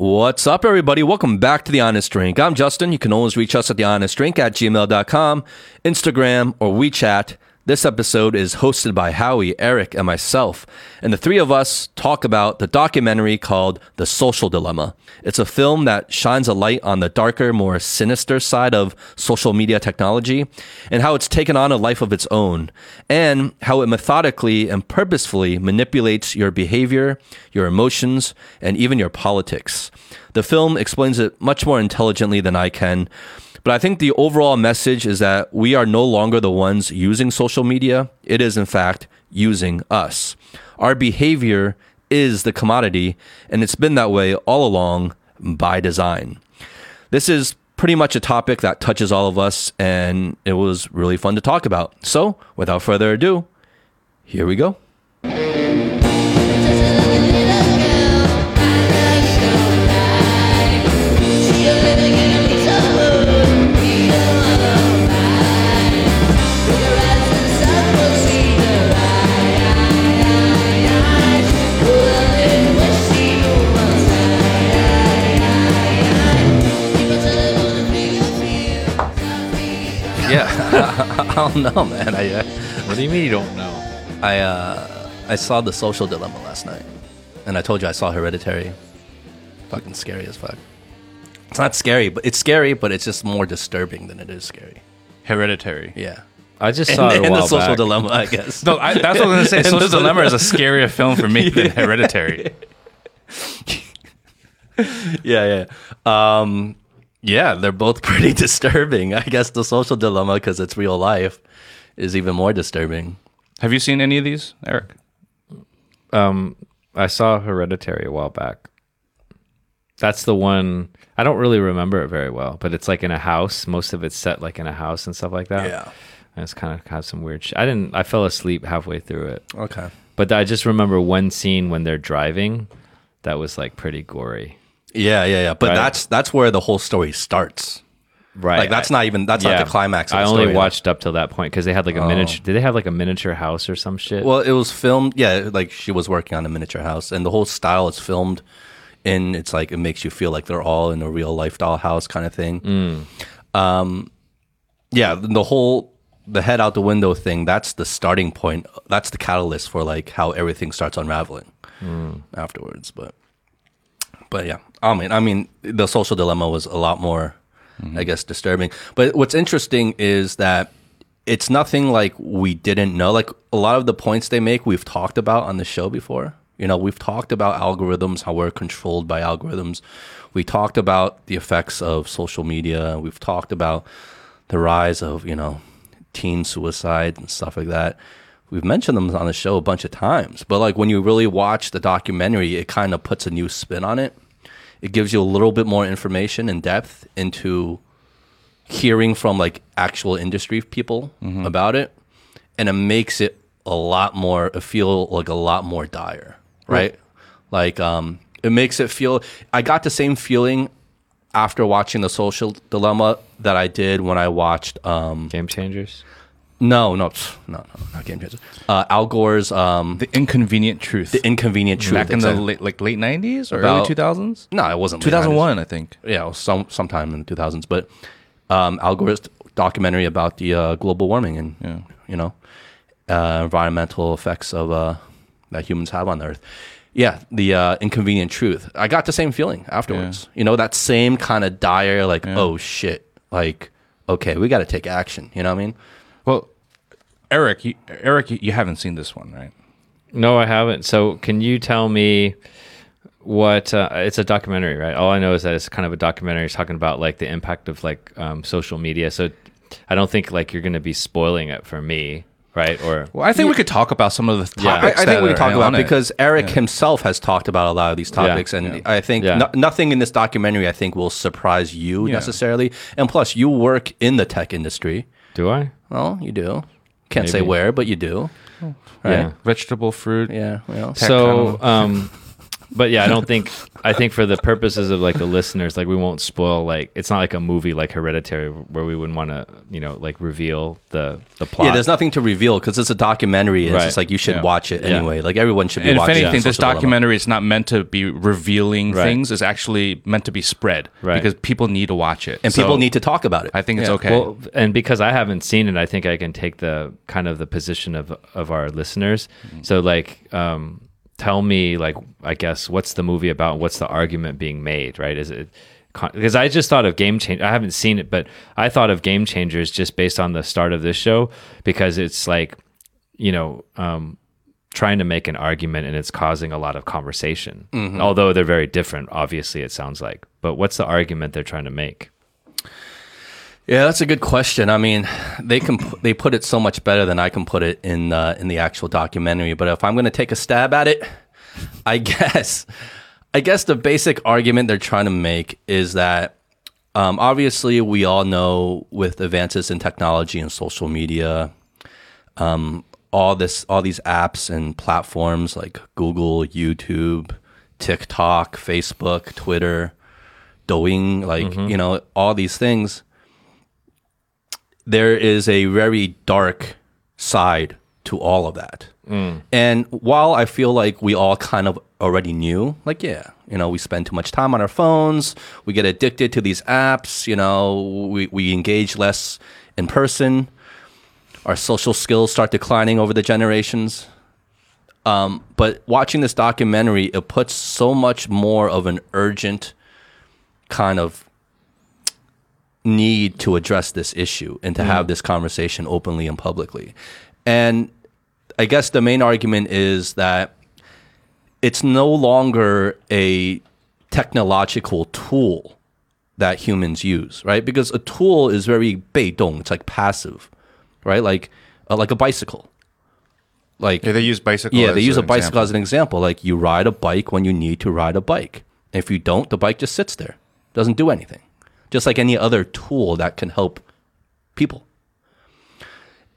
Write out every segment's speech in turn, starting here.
What's up, everybody? Welcome back to The Honest Drink. I'm Justin. You can always reach us at thehonestdrink at gmail.com, Instagram, or WeChat. This episode is hosted by Howie, Eric, and myself. And the three of us talk about the documentary called The Social Dilemma. It's a film that shines a light on the darker, more sinister side of social media technology and how it's taken on a life of its own, and how it methodically and purposefully manipulates your behavior, your emotions, and even your politics. The film explains it much more intelligently than I can. But I think the overall message is that we are no longer the ones using social media. It is, in fact, using us. Our behavior is the commodity, and it's been that way all along by design. This is pretty much a topic that touches all of us, and it was really fun to talk about. So, without further ado, here we go. Yeah, I don't know, man. I uh, What do you mean you don't know? I uh, I saw the Social Dilemma last night, and I told you I saw Hereditary. Fucking scary as fuck. It's not scary, but it's scary, but it's just more disturbing than it is scary. Hereditary. Yeah. I just And, saw it a and while the Social back. Dilemma, I guess. No, I, that's what I was going to say. Social Dilemma is a scarier film for me than Hereditary. yeah, yeah. Um, yeah, they're both pretty disturbing. I guess the Social Dilemma, because it's real life, is even more disturbing. Have you seen any of these, Eric? Um, I saw Hereditary a while back. That's the one. I don't really remember it very well, but it's like in a house. Most of it's set like in a house and stuff like that. Yeah, and it's kind of have some weird. Sh- I didn't. I fell asleep halfway through it, Okay. but I just remember one scene when they're driving. That was like pretty gory. Yeah, yeah, yeah. But Right. that's that's where the whole story starts. Right. Like that's not even that's not the climax. Of I the only watched up till that point because they had like a miniature. Did they have like a miniature house or some shit? Well, it was filmed. Yeah, like she was working on a miniature house, and the whole style is filmed in. It's like it makes you feel like they're all in a real life doll house kind of thing. Mm. Um, yeah, the whole the head out the window thing. That's the starting point. That's the catalyst for like how everything starts unraveling Mm. afterwards. But but yeah, I mean, I mean, the social dilemma was a lot more, mm-hmm. I guess, disturbing. But what's interesting is that it's nothing like we didn't know. Like a lot of the points they make, we've talked about on the show before. You know, we've talked about algorithms, how we're controlled by algorithms. We talked about the effects of social media. We've talked about the rise of, you know, teen suicide and stuff like that. We've mentioned them on the show a bunch of times, but like when you really watch the documentary, it kind of puts a new spin on it. It gives you a little bit more information and depth into hearing from like actual industry people about it, and it makes it a lot more it feel like a lot more dire, right? Like um, it makes it feel. I got the same feeling after watching the Social Dilemma that I did when I watched um, Game changers. No, no, no, no, not Game Changers. Uh, Al Gore's um, The Inconvenient Truth. The Inconvenient Truth. Back in the late, like late 90s or About- early 2000s? no, it wasn't 2001, I think. Yeah, it was some sometime in the 2000s. But um, Al Gore's documentary about the uh, global warming and Yeah. you know uh, environmental effects of uh, that humans have on the Earth. Yeah, the uh, Inconvenient Truth. I got the same feeling afterwards. You know, that same kind of dire, like, oh shit, like, okay, we got to take action. You know what I mean? Well, Eric, you, Eric, you, you haven't seen this one, right? No, I haven't. So, can you tell me what? Uh, it's a documentary, right? All I know is that it's kind of a documentary It's talking about like the impact of like um, social media. So, I don't think like you're going to be spoiling it for me, right? Or Well, I think we could talk about some of the Yeah. I, topics. I think we that can talk about it it. because Eric himself has talked about a lot of these topics, and Yeah. I think Yeah. no- nothing in this documentary I think will surprise you Yeah. necessarily. And plus, you work in the tech industry. do I? Well, you do. Can't say Maybe. where, but you do. Right? Yeah. vegetable, fruit. Yeah. Well, So, um, but yeah, I don't think I think for the purposes of like the listeners, like we won't spoil like it's not like a movie like Hereditary where we wouldn't want to you know like reveal the the plot. Yeah, there's nothing to reveal because it's a documentary. And Right. It's just like you should Yeah. watch it Yeah. anyway. Like everyone should be And if watching. anything, it. this Social Dilemma. documentary is not meant to be revealing Right. things. It's actually meant to be spread Right. because people need to watch it. and So people need to talk about it. I think it's Yeah. okay. Well, and because I haven't seen it, I think I can take the kind of the position of of our listeners. So like, um, tell me like, I guess what's the movie about? What's the argument being made? Right? Is it because I just thought of Game Changer. I haven't seen it, but I thought of Game Changers just based on the start of this show because it's like, you know. Um, trying to make an argument and it's causing a lot of conversation although they're very different obviously it sounds like but what's the argument they're trying to make Yeah, that's a good question. I mean, they can they put it so much better than I can put it in uh, in the actual documentary. But if I'm going to take a stab at it, I guess I guess the basic argument they're trying to make is that um, obviously we all know with advances in technology and social media, um, all this all these apps and platforms like Google, YouTube, TikTok, Facebook, Twitter, Douyin, like you know all these things there is a very dark side to all of that. And while I feel like we all kind of already knew, like, yeah, you know, we spend too much time on our phones, we get addicted to these apps, you know, we, we engage less in person, our social skills start declining over the generations. Um, but watching this documentary, it puts so much more of an urgent kind of need to address this issue and to have this conversation openly and publicly. And I guess the main argument is that it's no longer a technological tool that humans use, right? Because a tool is very 被动, it's like passive, right? Like uh, like a bicycle. Like yeah, they use bicycle. yeah, they use a bicycle example. as an example. Like you ride a bike when you need to ride a bike. If you don't, the bike just sits there, doesn't do anything. Just like any other tool that can help people.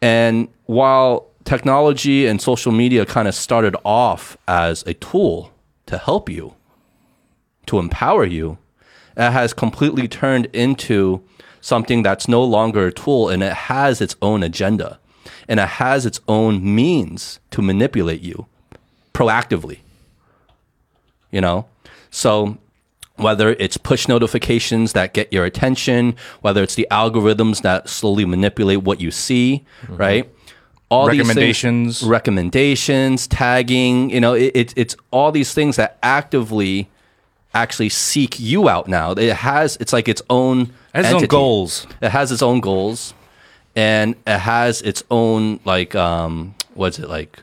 And while technology and social media kind of started off as a tool to help you, to empower you, it has completely turned into something that's no longer a tool and it has its own agenda and it has its own means to manipulate you proactively. You know? So whether it's push notifications that get your attention, whether it's the algorithms that slowly manipulate what you see, right? All these things- Recommendations. recommendations, tagging, you know, it, it, it's all these things that actively actually seek you out now. It has, it's like its own It has its own goals. It has its own goals and it has its own, like, um, what's it like?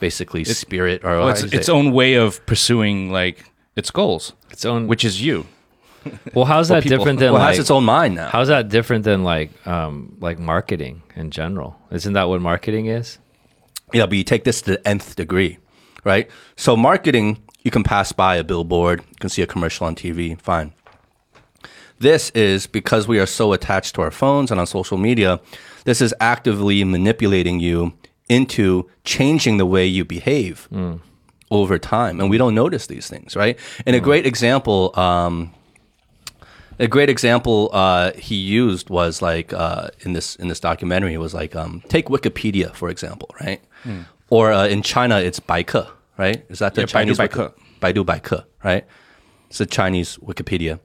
Basically, spirit or Well, it's do you say its it? own way of pursuing like its goals, its own which is you. Well, how's that people. different than Well, it like? has its own mind now. how's that different than like um like marketing in general? Isn't that what marketing is? Yeah, but you take this to the nth degree, right? So marketing, you can pass by a billboard, you can see a commercial on TV, fine. This is because we are so attached to our phones and on social media, this is actively manipulating you into changing the way you behave over time. And we don't notice these things, right? And a great example, um, a great example uh, he used was like uh, in this in this documentary was like um, take Wikipedia for example, right? Or uh, in China it's Baike, right? Is that the Yeah, Baidu Chinese Wiki- Baike. Baidu Baike, right? It's a Chinese Wikipedia,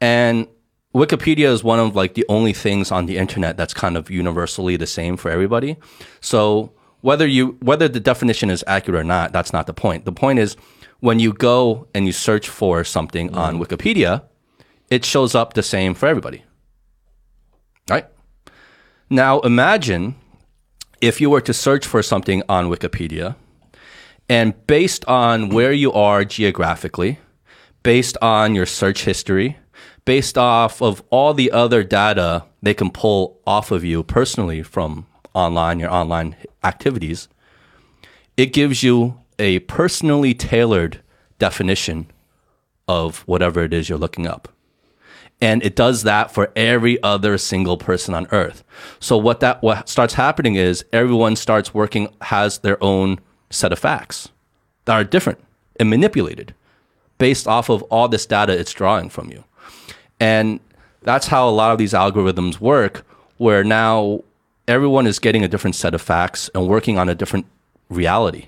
and Wikipedia is one of like the only things on the internet that's kind of universally the same for everybody. So whether you whether the definition is accurate or not, that's not the point. The point is when you go and you search for something on mm-hmm. Wikipedia, it shows up the same for everybody. Right? Now imagine if you were to search for something on Wikipedia and based on where you are geographically, based on your search history, based off of all the other data they can pull off of you personally from online, your online activities, it gives you a personally tailored definition of whatever it is you're looking up. And it does that for every other single person on earth. So what that what starts happening is everyone starts working has their own set of facts that are different and manipulated based off of all this data it's drawing from you. And that's how a lot of these algorithms work, where now everyone is getting a different set of facts and working on a different reality,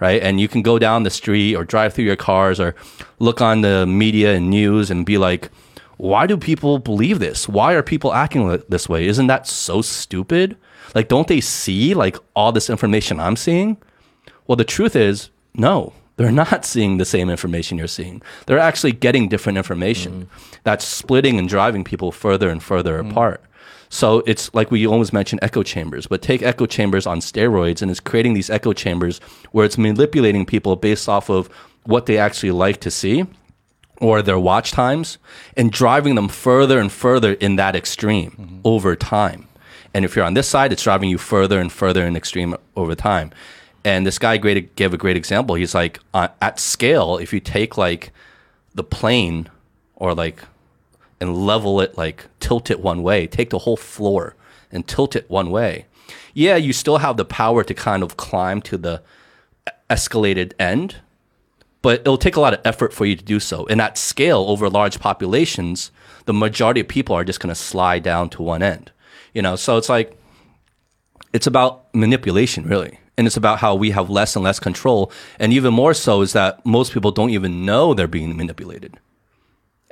right? And you can go down the street or drive through your cars or look on the media and news and be like, why do people believe this? Why are people acting this way? Isn't that so stupid? Like, don't they see like all this information I'm seeing? Well, the truth is, no, they're not seeing the same information you're seeing. They're actually getting different information mm-hmm. that's splitting and driving people further and further mm-hmm. apart. So it's like we always mention echo chambers, but take echo chambers on steroids and it's creating these echo chambers where it's manipulating people based off of what they actually like to see or their watch times and driving them further and further in that extreme over time. And if you're on this side, it's driving you further and further in extreme over time. And this guy great, gave a great example. He's like, uh, at scale, if you take like the plane or like and level it like tilt it one way take the whole floor and tilt it one way. Yeah you still have the power to kind of climb to the escalated end but it'll take a lot of effort for you to do so. And at scale over large populations the majority of people are just going to slide down to one end you know? So it's like it's about manipulation really. And it's about how we have less and less control. And even more so is that most people don't even know they're being manipulated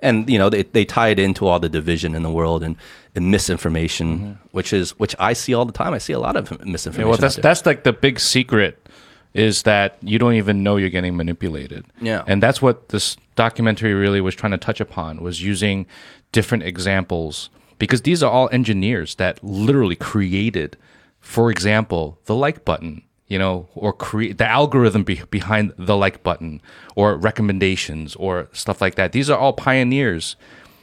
and you know they, they tie it into all the division in the world and, and misinformation mm-hmm. which is which i see all the time i see a lot of misinformation Yeah, well, that's that's like the big secret is that you don't even know you're getting manipulated. Yeah. and that's what this documentary really was trying to touch upon was using different examples because these are all engineers that literally created, for example, the like button. You know, or create the algorithm be- behind the like button, or recommendations, or stuff like that. These are all pioneers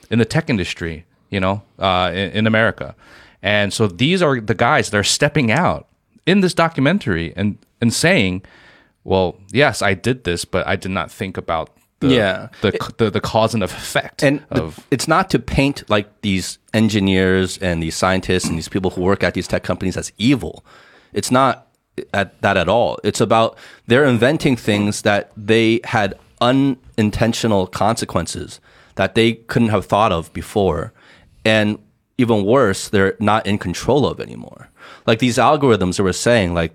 in the tech industry, you know, uh, in, in America. And so these are the guys that are stepping out in this documentary and, and saying, well, yes, I did this, but I did not think about the, Yeah. the, the, the cause and effect and of it's not to paint like these engineers and these scientists and these people who work at these tech companies as evil it's not at that at all it's about they're inventing things that they had unintentional consequences that they couldn't have thought of before and even worse they're not in control of anymore like these algorithms that we're saying like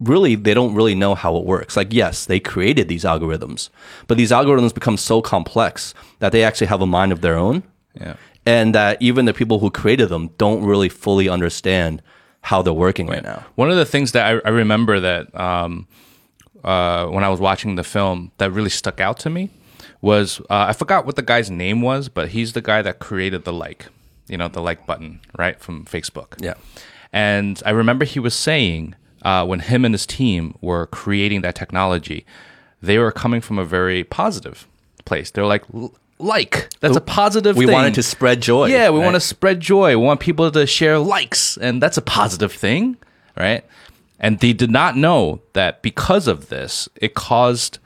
really they don't really know how it works. Like yes, they created these algorithms, but these algorithms become so complex that they actually have a mind of their own. Yeah. And that even the people who created them don't really fully understand how they're working right now. One of the things that I, I remember that um, uh, when I was watching the film that really stuck out to me was uh, I forgot what the guy's name was, but he's the guy that created the like, you know, the like button, right, from Facebook. Yeah. And I remember he was saying uh, when him and his team were creating that technology, they were coming from a very positive place. They're like, "L- like, that's a positive thing. We thing. wanted to spread joy. Yeah, we right? want to spread joy. We want people to share likes, and that's a positive thing, right? And they did not know that because of this, it caused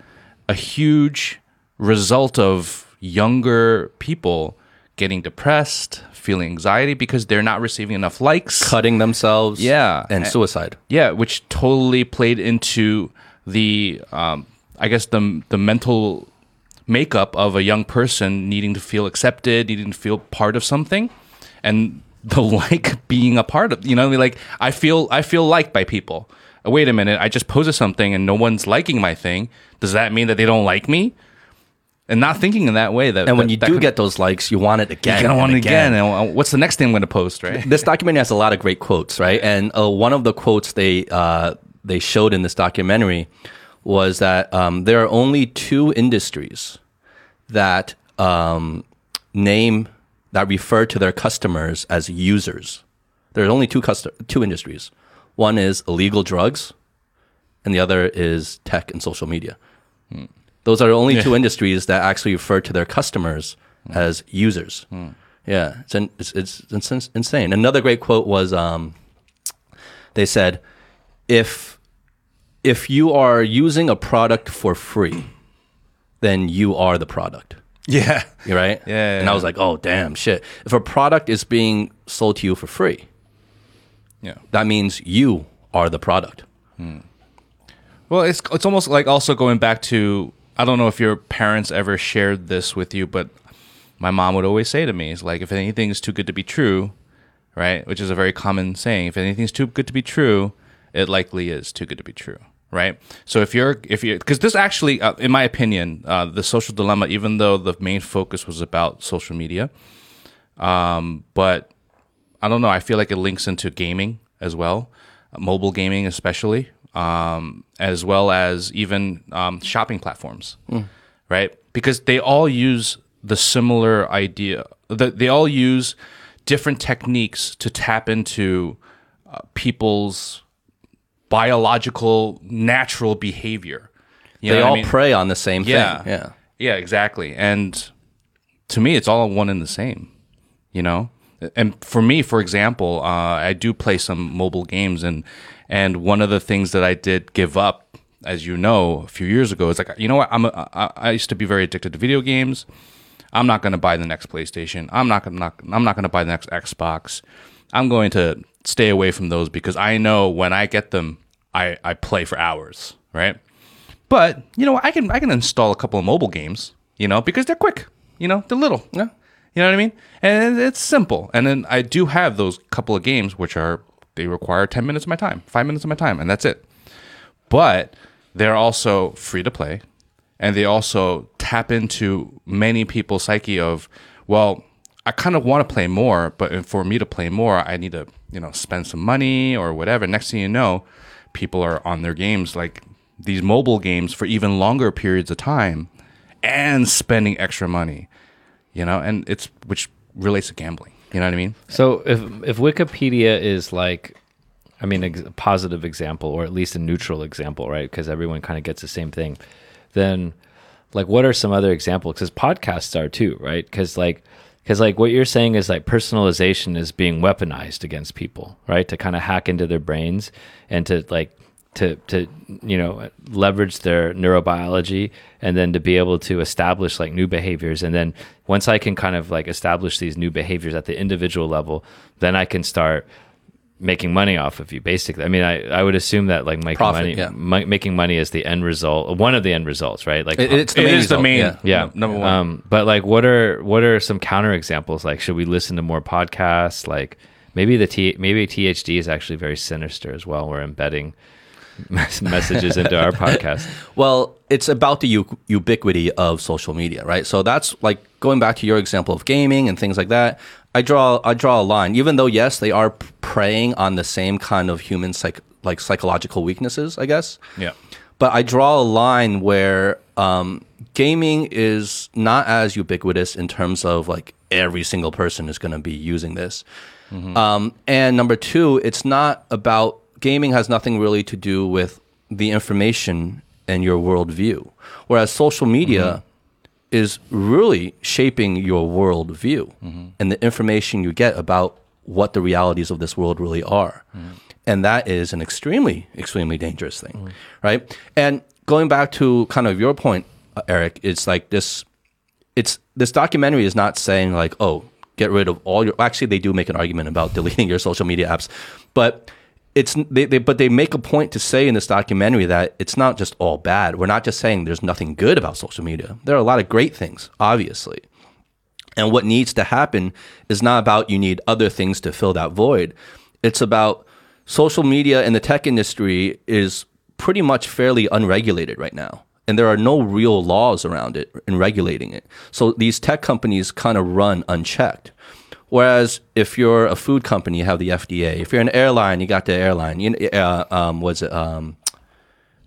a huge result of younger people getting depressed, feeling anxiety because they're not receiving enough likes. cutting themselves. Yeah. And suicide. Yeah, which totally played into the, um, I guess the the mental makeup of a young person needing to feel accepted, needing to feel part of something, and the like being a part of. You know, like I feel I feel liked by people. Uh, Wait a minute, I just posted something and no one's liking my thing. Does that mean that they don't like me? And not thinking in that way. That And when that- you that do could- get those likes, you want it again. you want it again. And uh, what's the next thing I'm going to post, right? this documentary has a lot of great quotes, right? And uh, one of the quotes they uh, they showed in this documentary was that um, there are only two industries that um, name that refer to their customers as users. There's only two two industries. One is illegal drugs, and the other is tech and social media. Those are the only two industries that actually refer to their customers as users. Yeah, it's, in, it's, it's, it's insane. Another great quote was um, they said, if, if you are using a product for free, then you are the product. Yeah. You're right? Yeah, And I was like, oh, damn, shit. If a product is being sold to you for free, Yeah. that means you are the product. Hmm. Well, it's it's almost like also going back to I don't know if your parents ever shared this with you, but my mom would always say to me, "Is like if anything is too good to be true, right? Which is a very common saying. If anything's too good to be true, it likely is too good to be true." Right. So if you're, if you're, because this actually, uh, in my opinion, uh, the social dilemma, even though the main focus was about social media, um, but I don't know, I feel like it links into gaming as well, mobile gaming especially, um, as well as even um, shopping platforms, right? Because they all use the similar idea. The, they all use different techniques to tap into uh, people's biological, natural behavior. You they what I all mean? prey on the same Yeah. thing. Yeah. Yeah, exactly. And to me, it's all one and the same, you know? And for me, for example, uh, I do play some mobile games, and and one of the things that I did give up, as you know, a few years ago, is like, you know what? I'm a, I, I used to be very addicted to video games. I'm not going to buy the next PlayStation. I'm not going to I'm not going to buy the next Xbox. I'm going to stay away from those because I know when I get them, I, I play for hours, right? But you know, I can I can install a couple of mobile games, you know, because they're quick. You know, they're little. Yeah. You know what I mean? And it's simple. And then I do have those couple of games which are they require 10 minutes of my time, 5 minutes of my time, and that's it. But they're also free to play and they also tap into many people's psyche of, well, I kind of want to play more, but for me to play more, I need to, you know, spend some money or whatever. Next thing you know, people are on their games like these mobile games for even longer periods of time and spending extra money, you know, and it's which relates to gambling. You know what I mean? So if if Wikipedia is like, I mean, a positive example or at least a neutral example, right? Because everyone kind of gets the same thing. Then, like, what are some other examples? Because podcasts are too, right? Because like, because like what you're saying is like personalization is being weaponized against people, right? To kind of hack into their brains and to like to to you know leverage their neurobiology and then to be able to establish like new behaviors and then once i can kind of like establish these new behaviors at the individual level then i can start making money off of you basically i mean i, I would assume that like making Profit, money yeah. mi- making money is the end result one of the end results right like It- it's the It main is the main- Yeah. yeah number one. um but like what are what are some counter examples like should we listen to more podcasts like maybe the T, maybe thd is actually very sinister as well we're embedding messages into our podcast Well, it's about the u- ubiquity of social media, right? So that's like going back to your example of gaming and things like that. I draw I draw a line, even though yes, they are preying on the same kind of human psych like psychological weaknesses, I guess. Yeah. But I draw a line where um, gaming is not as ubiquitous in terms of like every single person is going to be using this. Um, and number two, it's not about gaming has nothing really to do with the information and your worldview, whereas social media is really shaping your worldview mm-hmm. and the information you get about what the realities of this world really are. Mm-hmm. And that is an extremely, extremely dangerous thing, mm-hmm. right? And going back to kind of your point, uh, Eric, it's like this it's this documentary is not saying like, oh, get rid of all your. Actually, they do make an argument about deleting your social media apps, but it's they, they but they make a point to say in this documentary that it's not just all bad. We're not just saying there's nothing good about social media. There are a lot of great things, obviously. And what needs to happen is not about you need other things to fill that void. It's about social media and the tech industry is pretty much fairly unregulated right now. And there are no real laws around it in regulating it. So these tech companies kind of run unchecked. Whereas if you're a food company, you have the FDA. If you're an airline, you got the airline. You, uh, um, what's it? Um,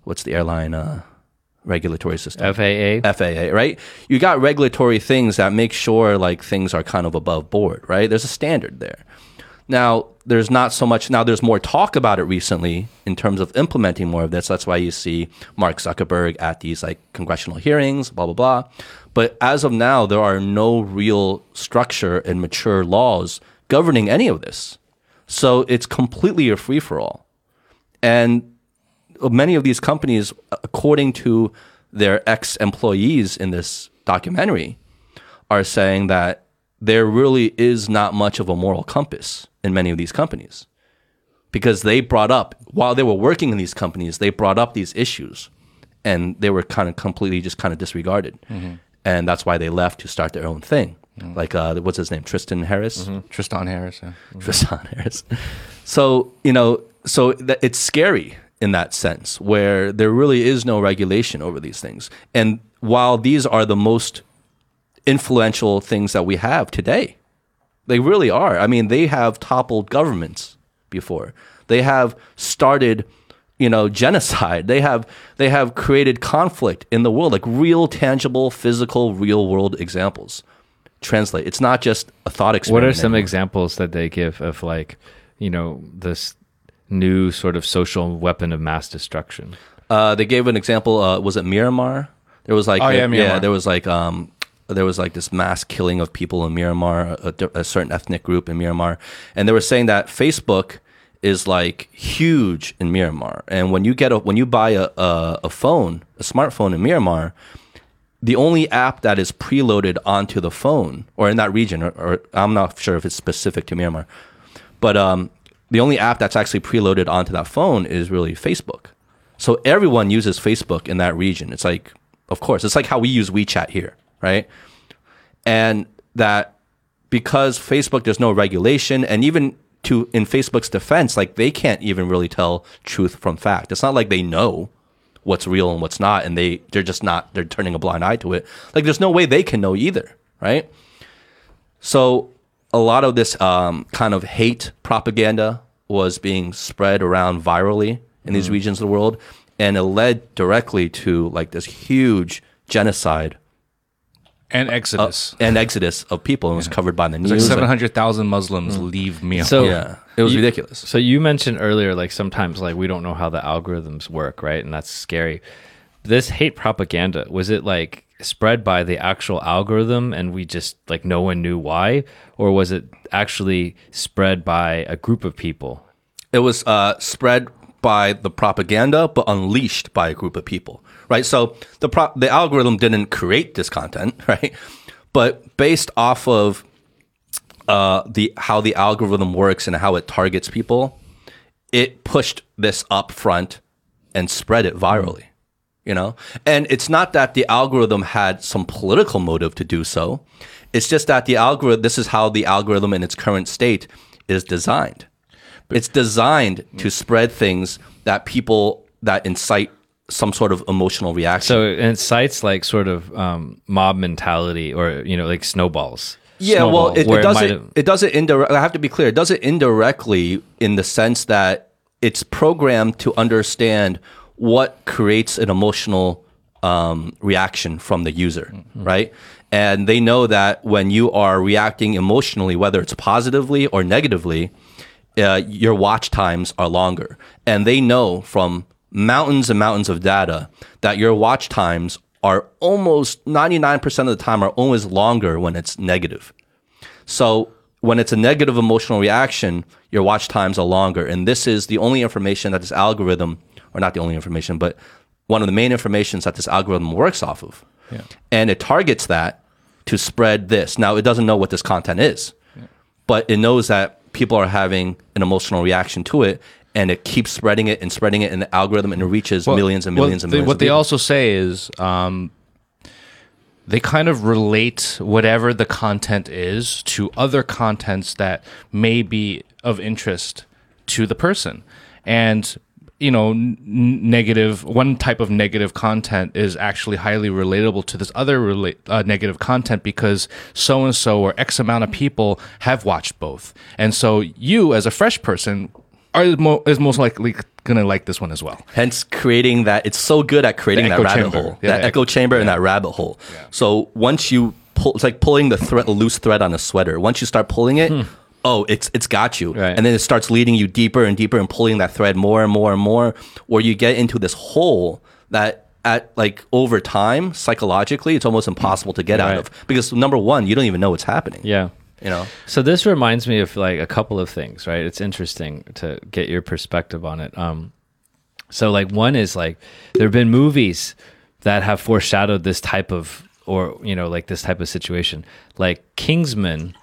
what's the airline uh, regulatory system? faa FAA, right? You got regulatory things that make sure like things are kind of above board, right? There's a standard there. Now, there's not so much now there's more talk about it recently in terms of implementing more of this. That's why you see Mark Zuckerberg at these like congressional hearings, blah blah blah. But as of now, there are no real structure and mature laws governing any of this. So it's completely a free for all. And many of these companies, according to their ex employees in this documentary, are saying that there really is not much of a moral compass in many of these companies because they brought up, while they were working in these companies, they brought up these issues and they were kind of completely just kind of disregarded, mm-hmm. And that's why they left to start their own thing. Mm. Like uh, what's his name, Tristan Harris. Mm-hmm. Tristan Harris. Yeah. Mm-hmm. Tristan Harris. So you know, so that it's scary in that sense, where there really is no regulation over these things. And while these are the most influential things that we have today, they really are. I mean, they have toppled governments before. They have started, you know, genocide. They have they have created conflict in the world, like real, tangible, physical, real world examples. Translate. It's not just a thought experiment. What are some anymore. examples that they give of like, you know, this new sort of social weapon of mass destruction? Uh, they gave an example. Uh, was it Myanmar? There was like Oh, yeah, yeah, there was like um, there was like this mass killing of people in Myanmar, a, a certain ethnic group in Myanmar, and they were saying that Facebook is like huge in Myanmar, and when you get a when you buy a a, a phone, a smartphone in Myanmar, the only app that is preloaded onto the phone or in that region, or, or I'm not sure if it's specific to Myanmar, but um, the only app that's actually preloaded onto that phone is really Facebook. So everyone uses Facebook in that region. It's like, of course, it's like how we use WeChat here, right? And that because Facebook, there's no regulation, and even to in Facebook's defense, like they can't even really tell truth from fact. It's not like they know what's real and what's not, and they they're just not they're turning a blind eye to it. Like there's no way they can know either, right? So a lot of this um, kind of hate propaganda was being spread around virally in these regions of the world, and it led directly to like this huge genocide And Exodus. and exodus of people. and It was covered by the It's like news. seven hundred thousand Muslims leave Myanmar. So- yeah, it was You- ridiculous. So you mentioned earlier, like sometimes like we don't know how the algorithms work, right? And that's scary. This hate propaganda was it like spread by the actual algorithm, and we just like no one knew why, or was it actually spread by a group of people? it was uh, spread by the propaganda, but unleashed by a group of people, right? So the pro- the algorithm didn't create this content, right? But based off of uh, the how the algorithm works and how it targets people, it pushed this up front and spread it virally. You know, and it's not that the algorithm had some political motive to do so. It's just that the algorithm. This is how the algorithm in its current state is designed. It's designed to spread things that people that incite some sort of emotional reaction. So it incites like sort of um, mob mentality, or you know, like snowballs. Yeah, well, it, it does it. It does it indirect. I have to be clear. It does it indirectly in the sense that it's programmed to understand what creates an emotional um, reaction from the user, right? And they know that when you are reacting emotionally, whether it's positively or negatively, uh, your watch times are longer. And they know from mountains and mountains of data that your watch times are almost 99% of the time are always longer when it's negative. So when it's a negative emotional reaction, your watch times are longer. And this is the only information that this algorithm, or not the only information, but one of the main informations that this algorithm works off of. And it targets that to spread this. Now, it doesn't know what this content is, but it knows that people are having an emotional reaction to it. And it keeps spreading it and spreading it in the algorithm, and it reaches Well, millions and well, millions and they- millions. What of they people. also say is um, they kind of relate whatever the content is to other contents that may be of interest to the person. And you know, n- negative one type of negative content is actually highly relatable to this other rela- uh, negative content because so and so or X amount of people have watched both, and so you as a fresh person are mo- is most likely gonna like this one as well. Hence, creating that it's so good at creating that rabbit chamber. hole, Yeah, that echo chamber and that rabbit hole. So once you pull, it's like pulling the thread, a loose thread on a sweater. Once you start pulling it, hmm. oh, it's it's got you, Right. and then it starts leading you deeper and deeper and pulling that thread more and more and more, where you get into this hole that. At like over time, psychologically, it's almost impossible to get out of because number one, you don't even know what's happening. Yeah. You know. So this reminds me of like a couple of things, right? It's interesting to get your perspective on it. Um, so like one is like there have been movies that have foreshadowed this type of or you know like this type of situation. Like Kingsman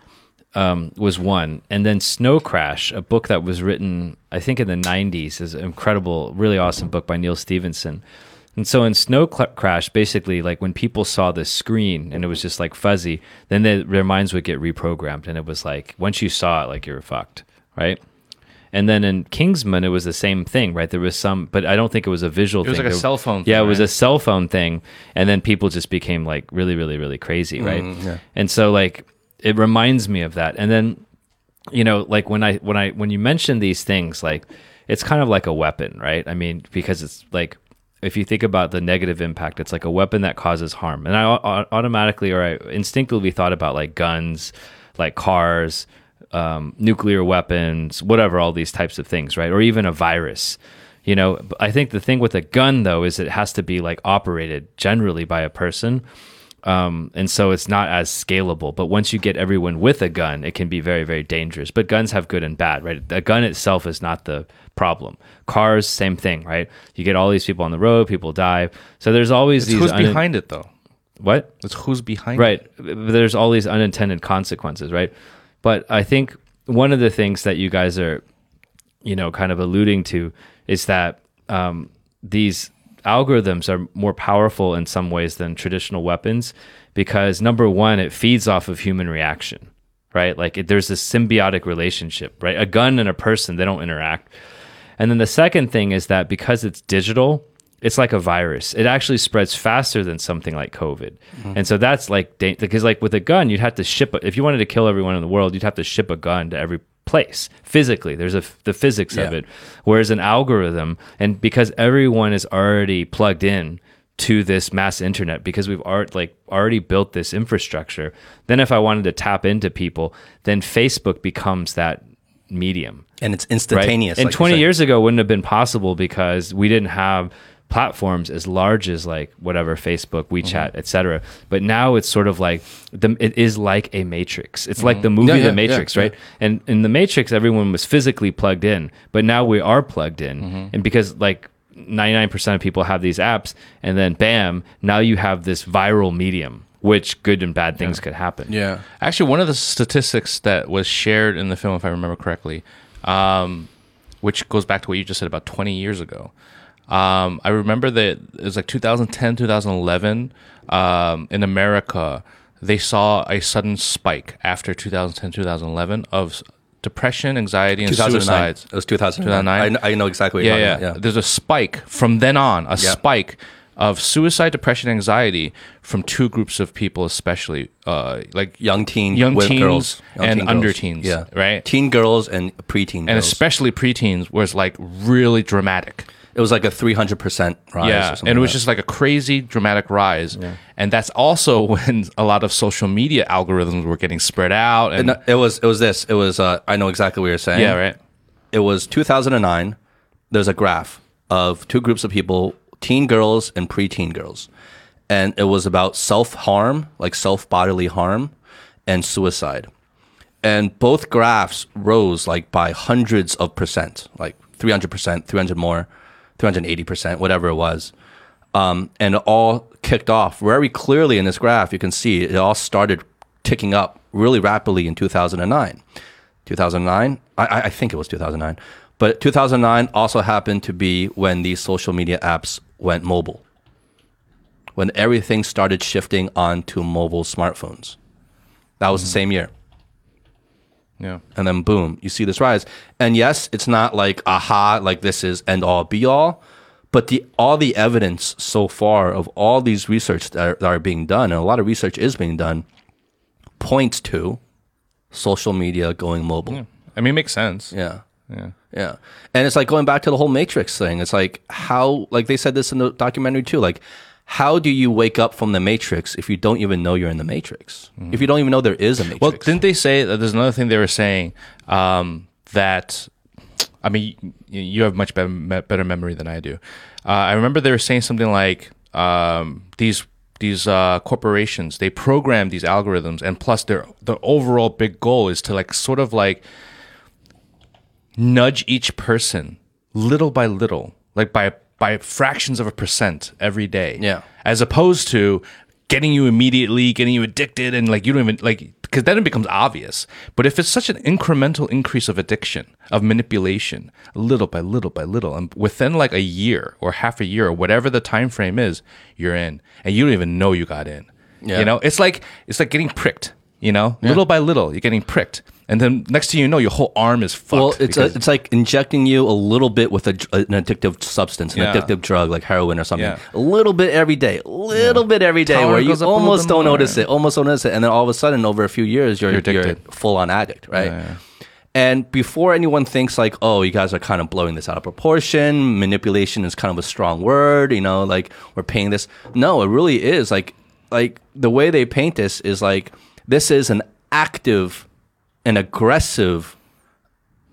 um, was one, and then Snow Crash, a book that was written I think in the '90s, is an incredible, really awesome book by Neal Stephenson. And so in Snow Cl- Crash, basically, like when people saw the screen and it was just like fuzzy, then they, their minds would get reprogrammed, and it was like once you saw it, like you were fucked, right? And then in Kingsman, it was the same thing, right? There was some, but I don't think it was a visual. Thing. It was thing. like a There- cell phone Yeah, thing, it was right? a cell phone thing, and then people just became like really, really, really crazy, right? Mm, And so like it reminds me of that. And then you know, like when I when I when you mention these things, like it's kind of like a weapon, right? I mean, because it's like if you think about the negative impact, it's like a weapon that causes harm. And I automatically or I instinctively thought about like guns, like cars, um, nuclear weapons, whatever, all these types of things, right? Or even a virus. You know, I think the thing with a gun though is it has to be like operated generally by a person. Um, and so it's not as scalable. But once you get everyone with a gun, it can be very, very dangerous. But guns have good and bad, right? A gun itself is not the problem. Cars, same thing, right? You get all these people on the road, people die. So there's always It's these who's un- behind it though. what? It's who's behind it. Right. There's all these unintended consequences, right? But I think one of the things that you guys are, you know, kind of alluding to is that um, these algorithms are more powerful in some ways than traditional weapons because number one, it feeds off of human reaction, right? Like it, there's this symbiotic relationship, right? A gun and a person, they don't interact. And then the second thing is that because it's digital, it's like a virus. It actually spreads faster than something like COVID. Mm-hmm. And so that's like, because like with a gun, you'd have to ship, a, if you wanted to kill everyone in the world, you'd have to ship a gun to every place physically. There's a, the physics of it. Whereas an algorithm, and because everyone is already plugged in to this mass internet because we've art like already built this infrastructure, then if I wanted to tap into people, then Facebook becomes that medium and it's right? instantaneous. And like 20 years ago wouldn't have been possible because we didn't have platforms as large as like whatever Facebook, WeChat, Mm-hmm. etc. But now it's sort of like the it is like a matrix. It's like the movie Mm-hmm. Yeah, yeah, The Matrix, yeah, right? And in the Matrix everyone was physically plugged in, but now we are plugged in. Mm-hmm. And because like 99% of people have these apps and then bam, now you have this viral medium which good and bad things could happen. Yeah. Actually, one of the statistics that was shared in the film, if I remember correctly, um, which goes back to what you just said about 20 years ago. Um, I remember that it was like 2010, 2011 um, in America. They saw a sudden spike after 2010, 2011 of depression, anxiety, and 2009. suicides. It was 2009. 2009? I, I know exactly what yeah, you're yeah, talking about. There's a spike from then on, a Yeah. spike of suicide, depression, anxiety from two groups of people, especially uh, like Young teen, young teens girls, young and teen under girls. teens, Yeah. right? Teen girls and preteen and girls. especially preteens was like really dramatic. it was like a 300% rise. yeah, or something and it was like just like a crazy dramatic rise. And that's also when a lot of social media algorithms were getting spread out. And, that. No, it was it was this. It was uh, I know exactly what you're saying. yeah, right. It was 2009. There's a graph of two groups of people, teen girls and preteen girls. And it was about self-harm, like self-bodily harm and suicide. And both graphs rose like by hundreds of percent, like 300%, 300 more, 380%, whatever it was. Um, and it all kicked off very clearly in this graph. You can see it all started ticking up really rapidly in 2009. 2009, I, I I think it was 2009, but 2009 also happened to be when these social media apps went mobile, when everything started shifting onto mobile smartphones. That was the mm. same year Yeah. and then boom, you see this rise. And yes, it's not like aha, like this is end all be all, but the all the evidence so far of all these research that are, that are being done, and a lot of research is being done, points to social media going mobile. I mean, it makes sense. Yeah. Yeah. Yeah. And it's like going back to the whole Matrix thing. It's like how, like they said this in the documentary too. Like, how do you wake up from the Matrix if you don't even know you're in the Matrix? If you don't even know there is a Matrix? Well, didn't they say that there's another thing they were saying um, that I mean you have much better, better memory than I do. Uh, I remember they were saying something like um, these these uh, corporations they program these algorithms and plus their the overall big goal is to like sort of like nudge each person little by little, like by by fractions of a percent every day. Yeah. As opposed to getting you immediately, getting you addicted, and like you don't even like because then it becomes obvious. But if it's such an incremental increase of addiction, of manipulation, little by little by little, and within like a year or half a year or whatever the time frame is, you're in, and you don't even know you got in. Yeah. You know, it's like it's like getting pricked. You know, little by little, you're getting pricked, and then next thing you know, your whole arm is fucked. Well, it's a, it's like injecting you a little bit with a, an addictive substance, an Yeah. addictive drug like heroin or something. Yeah. A little bit every day, a little bit every day, Tolerance where you goes up a little almost don't more. notice it, almost don't notice it, and then all of a sudden, over a few years, you're You're you're, addicted. full on addict, right? Yeah, yeah. And before anyone thinks like, oh, you guys are kind of blowing this out of proportion, manipulation is kind of a strong word, you know, like we're paying this. No, it really is like like the way they paint this is like this is an active and aggressive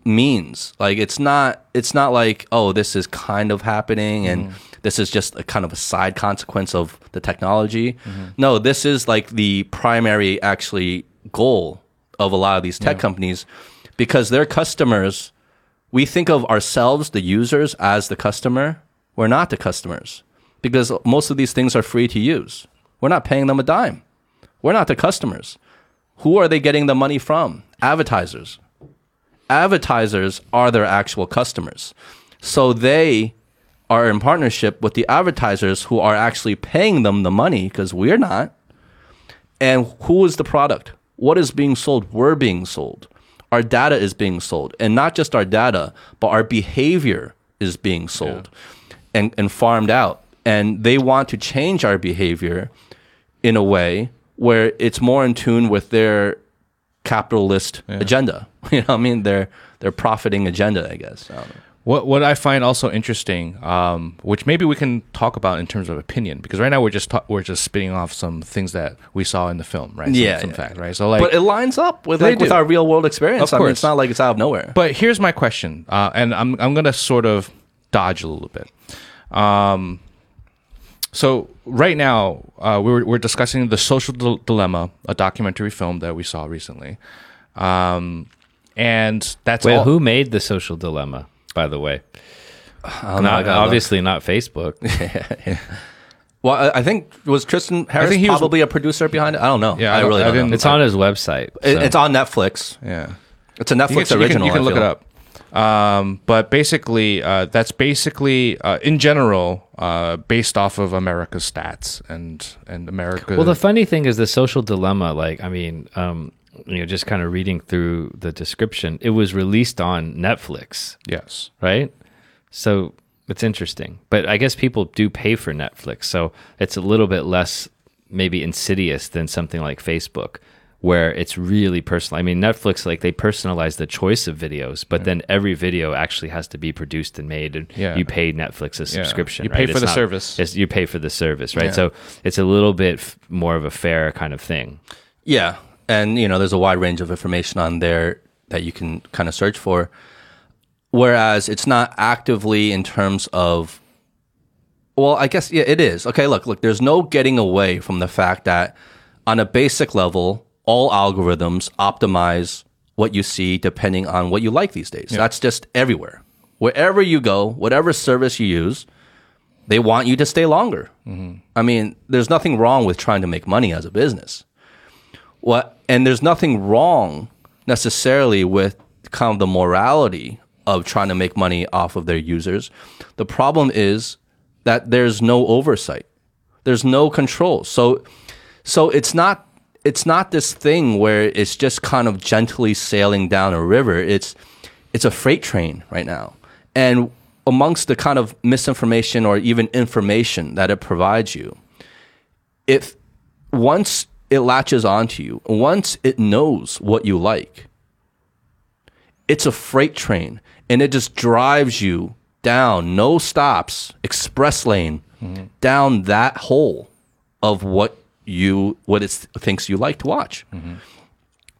means. Like it's not it's not like, oh, this is kind of happening and mm-hmm. this is just a kind of a side consequence of the technology. Mm-hmm. No, this is like the primary actually goal of a lot of these tech companies because their customers we think of ourselves the users as the customer. We're not the customers because most of these things are free to use. We're not paying them a dime. We're not the customers. Who are they getting the money from? Advertisers advertisers are their actual customers. So they are in partnership with the advertisers who are actually paying them the money because we're not. And who is the product? What is being sold? We're being sold. Our data is being sold. And not just our data, but our behavior is being sold and, and farmed out. And they want to change our behavior in a way where it's more in tune with their capitalist agenda. You know, what I mean, their their profiting agenda, I guess. I. What what I find also interesting, um, which maybe we can talk about in terms of opinion, because right now we're just ta- we're just spitting off some things that we saw in the film, right? Some, Yeah, some yeah. fact, right? So like, but it lines up with like with our real world experience. Of I mean, course. it's not like it's out of nowhere. But here's my question, uh, and I'm I'm gonna sort of dodge a little bit. Um, so right now uh, we're we're discussing the Social Dil- Dilemma, a documentary film that we saw recently, um, and that's Wait, all. who made the social dilemma? By the way, I don't know, I not, gotta look. obviously not Facebook. Well, I- I think was Tristan Harris think he was- probably a producer behind it. I don't know. Yeah, I I, don't- really I don't didn't- know. it's on his website. It- so- it's on Netflix. yeah. It's a Netflix you can, original. You can, you can look feel. it up. Um, but basically, uh, that's basically uh, in general uh, based off of America's stats and and America. Well, the funny thing is the social dilemma. Like, I mean, um, you know, just kind of reading through the description, it was released on Netflix, yes, right? So it's interesting, but I guess people do pay for Netflix, so it's a little bit less maybe insidious than something like Facebook, where it's really personal. I mean, Netflix like they personalize the choice of videos, but then every video actually has to be produced and made, and Yeah. you pay Netflix a subscription. You pay right? for It's the not- service. It's, you pay for the service, right? Yeah. So it's a little bit f- more of a fair kind of thing. Yeah, and you know, there's a wide range of information on there that you can kind of search for. Whereas it's not actively in terms of, well, I guess yeah, it is. Okay, look, look. There's no getting away from the fact that on a basic level, all algorithms optimize what you see depending on what you like these days. That's just everywhere. Wherever you go, whatever service you use, they want you to stay longer. Mm-hmm. I mean, there's nothing wrong with trying to make money as a business. What and there's nothing wrong necessarily with kind of the morality of trying to make money off of their users. The problem is that there's no oversight. There's no control. So so it's not it's not this thing where it's just kind of gently sailing down a river. It's it's a freight train right now. And amongst the kind of misinformation or even information that it provides you, if once it latches onto you, once it knows what you like, it's a freight train and it just drives you down, no stops, express lane, mm-hmm. down that hole of what you what it thinks you like to watch.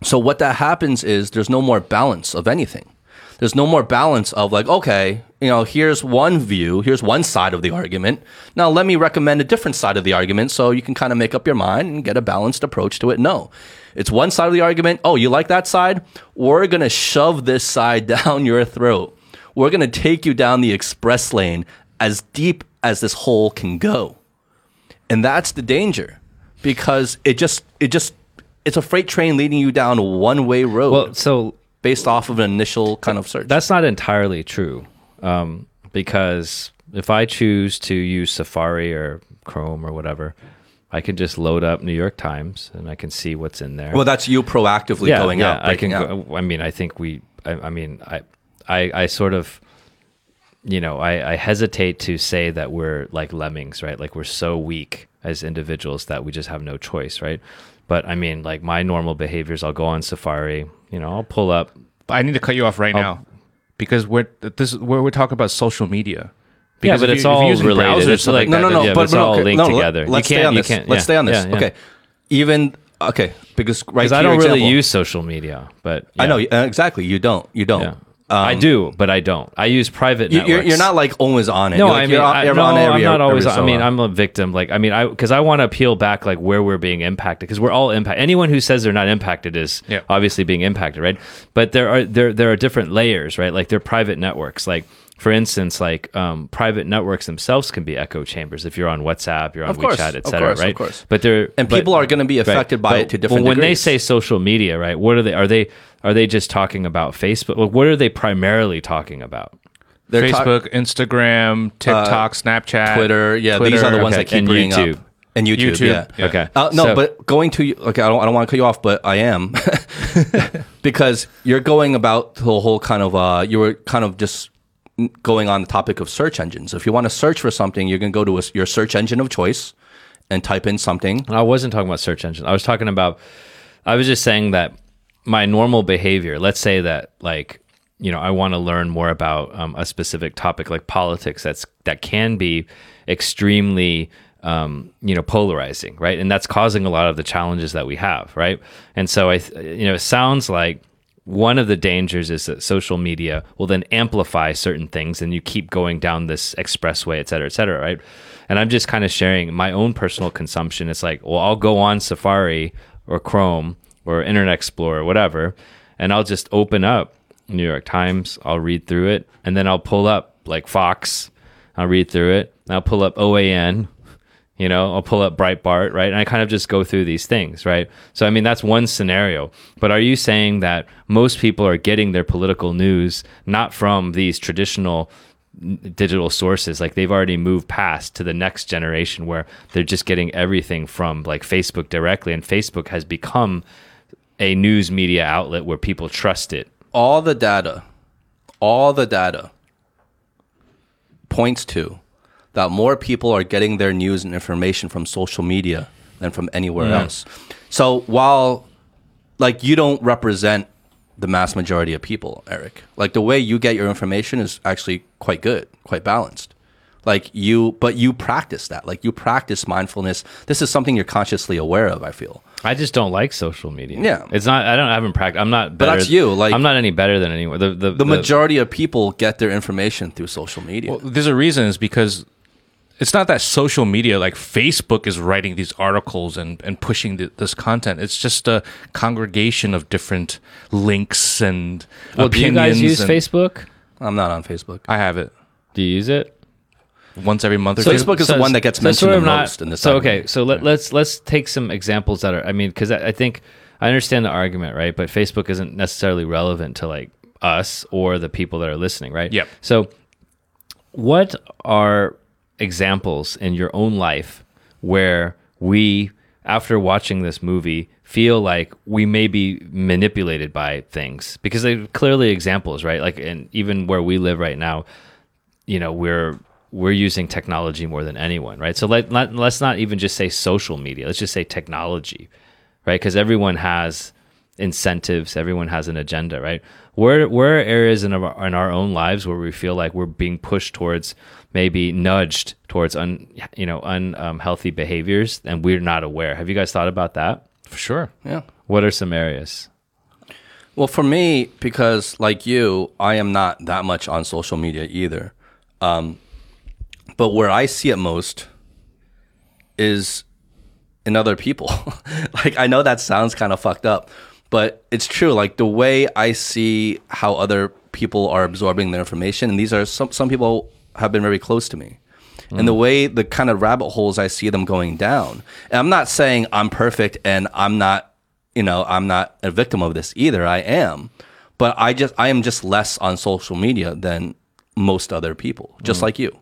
So what that happens is there's no more balance of anything. There's no more balance of like, okay, you know, here's one view, here's one side of the argument. Now let me recommend a different side of the argument so you can kind of make up your mind and get a balanced approach to it. No. It's one side of the argument. Oh, you like that side? We're going to shove this side down your throat. We're going to take you down the express lane as deep as this hole can go. And that's the danger because it just it just it's a freight train leading you down a one way road Well, so based off of an initial kind of search. that's not entirely true, um, because if I choose to use Safari or Chrome or whatever, I can just load up New York Times and I can see what's in there. well, that's you proactively going out, I can. out. Go, I mean, I think we. I, I mean, I, I, I sort of, you know, I, I hesitate to say that we're like lemmings, right? Like we're so weak as individuals that we just have no choice, right? But I mean, like my normal behaviors, I'll go on Safari. You know, I'll pull up. I need to cut you off right now because we're this where we're talking about social media. Yeah, but it's you- all related. It's like no, no, that- no. yeah, but, it's but all okay, linked no, together. You Let's stay can't- on you this. can't- Let's yeah, stay on this. yeah. Okay. Even okay, because right Because I don't really example- use social media, but I know uh, exactly. You don't. You don't. Yeah. I um, do, but I don't. I use private networks. you're, you're not like always on it. No, like, I mean, on, I, no, on every, I'm not always. I mean. I'm a victim. Like, I mean, I because I want to peel back like where we're being impacted because we're all impacted. Anyone who says they're not impacted is Yeah. obviously being impacted, right? But there are there there are different layers, right? Like they're private networks. Like for instance, like um, private networks themselves can be echo chambers. If you're on WhatsApp, you're on Of course, WeChat, of etc. course, of right? course. But they're And but- people are gonna be affected by But- it to different Well, when they say social media, right? What are they? Are they are they just talking about Facebook? Like, what are they primarily talking about? They're ta- Facebook, Instagram, TikTok, Snapchat, Twitter. Yeah, these are the ones okay, that keep and bringing YouTube. up. And YouTube. YouTube, Yeah. yeah. Okay. Uh, no, So- but going to okay, I don't, I don't want to cut you off, but I am because you're going about the whole kind of uh, you were kind of just going on the topic of search engines. If you want to search for something, you're going to go to a, your search engine of choice and type in something. I wasn't talking about search engines. I was talking about. I was just saying that my normal behavior. Let's say that like you know I want to learn more about um, a specific topic like politics. That's that can be extremely um, you know polarizing, right? And that's causing a lot of the challenges that we have, right? And so I, you know, it sounds like one of the dangers is that social media will then amplify certain things and you keep going down this expressway et cetera et cetera right? And i'm just kind of sharing my own personal consumption. It's like well i'll go on safari or chrome or internet explorer whatever and i'll just open up new york times i'll read through it and then i'll pull up like fox i'll read through it i'll pull up oan you know i'll pull up breitbart right? And i kind of just go through these things right? So i mean that's one scenario. But are you saying that most people are getting their political news not from these traditional digital sources? Like they've already moved past to the next generation where they're just getting everything from like facebook directly. And facebook has become a news media outlet where people trust it. All the data, all the data points to that more people are getting their news and information from social media than from anywhere else. So while like you don't represent the mass majority of people, Eric, like the way you get your information is actually quite good, quite balanced. Like you, but you practice that. Like you practice mindfulness. This is something you're consciously aware of. I feel. I just don't like social media. Yeah. it's not. I don't. I haven't practiced. I'm not. Better, that's you, like- I'm not any better than anyone. The the, The majority of people get their information through social media. Well, there's a reason is because it's not that social media like Facebook is writing these articles and, and pushing th- this content. It's just a congregation of different links and Well, do you guys use and- Facebook? I'm not on Facebook. I have it Do you use it? once every month or So. Facebook is the one that gets mentioned sort the of not- most in this So argument. okay, so let, let's let's take some examples that are. I mean, because I, I think I understand the argument, right? But Facebook isn't necessarily relevant to like us or the people that are listening, right? Yep. So, what are examples in your own life where we, after watching this movie, feel like we may be manipulated by things? Because they're clearly examples, right? Like, and even where we live right now, you know we're we're using technology more than anyone right? So let, let, let's not even just say social media. Let's just say technology right? Because everyone has incentives. Everyone has an agenda right? Where where are areas in our, in our own lives where we feel like we're being pushed towards maybe nudged towards un you know unhealthy behaviors and we're not aware have you guys thought about that for sure. yeah. what are some areas Well, for me, because like you, I am not that much on social media either. Um, but where I see it most is in other people. like I know that sounds kind of fucked up, but it's true. Like the way I see how other people are absorbing their information, and these are some some people have been very close to me. And the way the kind of rabbit holes I see them going down. And I'm not saying I'm perfect and I'm not you know, I'm not a victim of this either. I am, but I just I am just less on social media than most other people, just like you.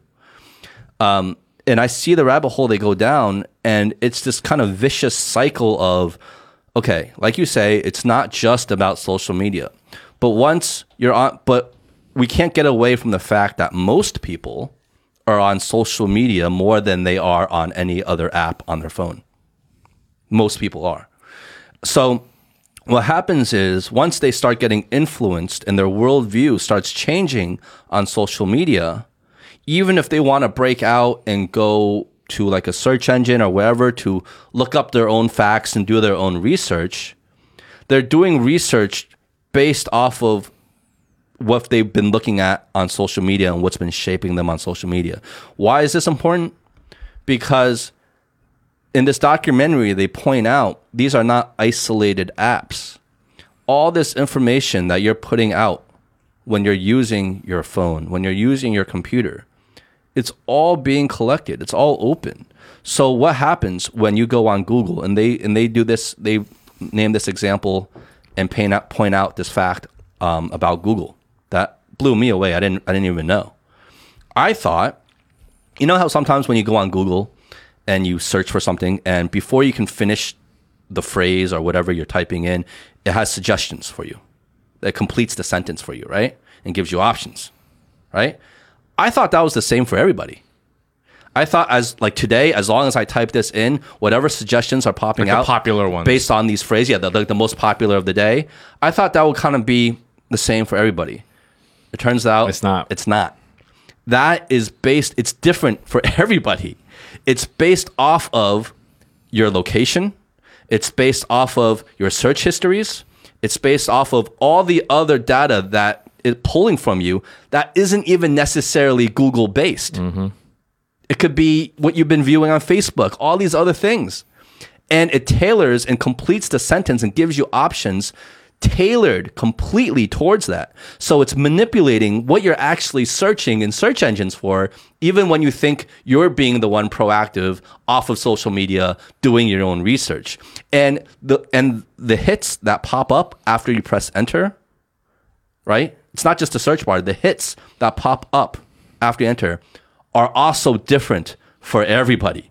Um, and I see the rabbit hole they go down, and it's this kind of vicious cycle of, okay, like you say, it's not just about social media, but once you're on, but we can't get away from the fact that most people are on social media more than they are on any other app on their phone. Most people are. So what happens is once they start getting influenced and their worldview starts changing on social media, even if they want to break out and go to like a search engine or wherever to look up their own facts and do their own research, they're doing research based off of what they've been looking at on social media and what's been shaping them on social media. Why is this important? Because in this documentary, they point out these are not isolated apps. All this information that you're putting out when you're using your phone, when you're using your computer, it's all being collected. It's all open. So what happens when you go on Google and they and they do this? They name this example and point out point out this fact um, about Google that blew me away. I didn't I didn't even know. I thought, you know how sometimes when you go on Google and you search for something, and before you can finish the phrase or whatever you're typing in, it has suggestions for you. It completes the sentence for you, right? And gives you options, right? I thought that was the same for everybody. I thought as like today, as long as I type this in, whatever suggestions are popping Like out, popular ones. based on these phrases, yeah, the, the, the most popular of the day. I thought that would kind of be the same for everybody. It turns out It's not. It's not. That is based. It's different for everybody. It's based off of your location. It's based off of your search histories. It's based off of all the other data that is pulling from you that isn't even necessarily Google based. Mm-hmm. It could be what you've been viewing on Facebook, all these other things. And it tailors and completes the sentence and gives you options tailored completely towards that. So it's manipulating what you're actually searching in search engines for, even when you think you're being the one proactive off of social media doing your own research. And the and the hits that pop up after you press enter, right? It's not just a search bar. The hits that pop up after you enter are also different for everybody.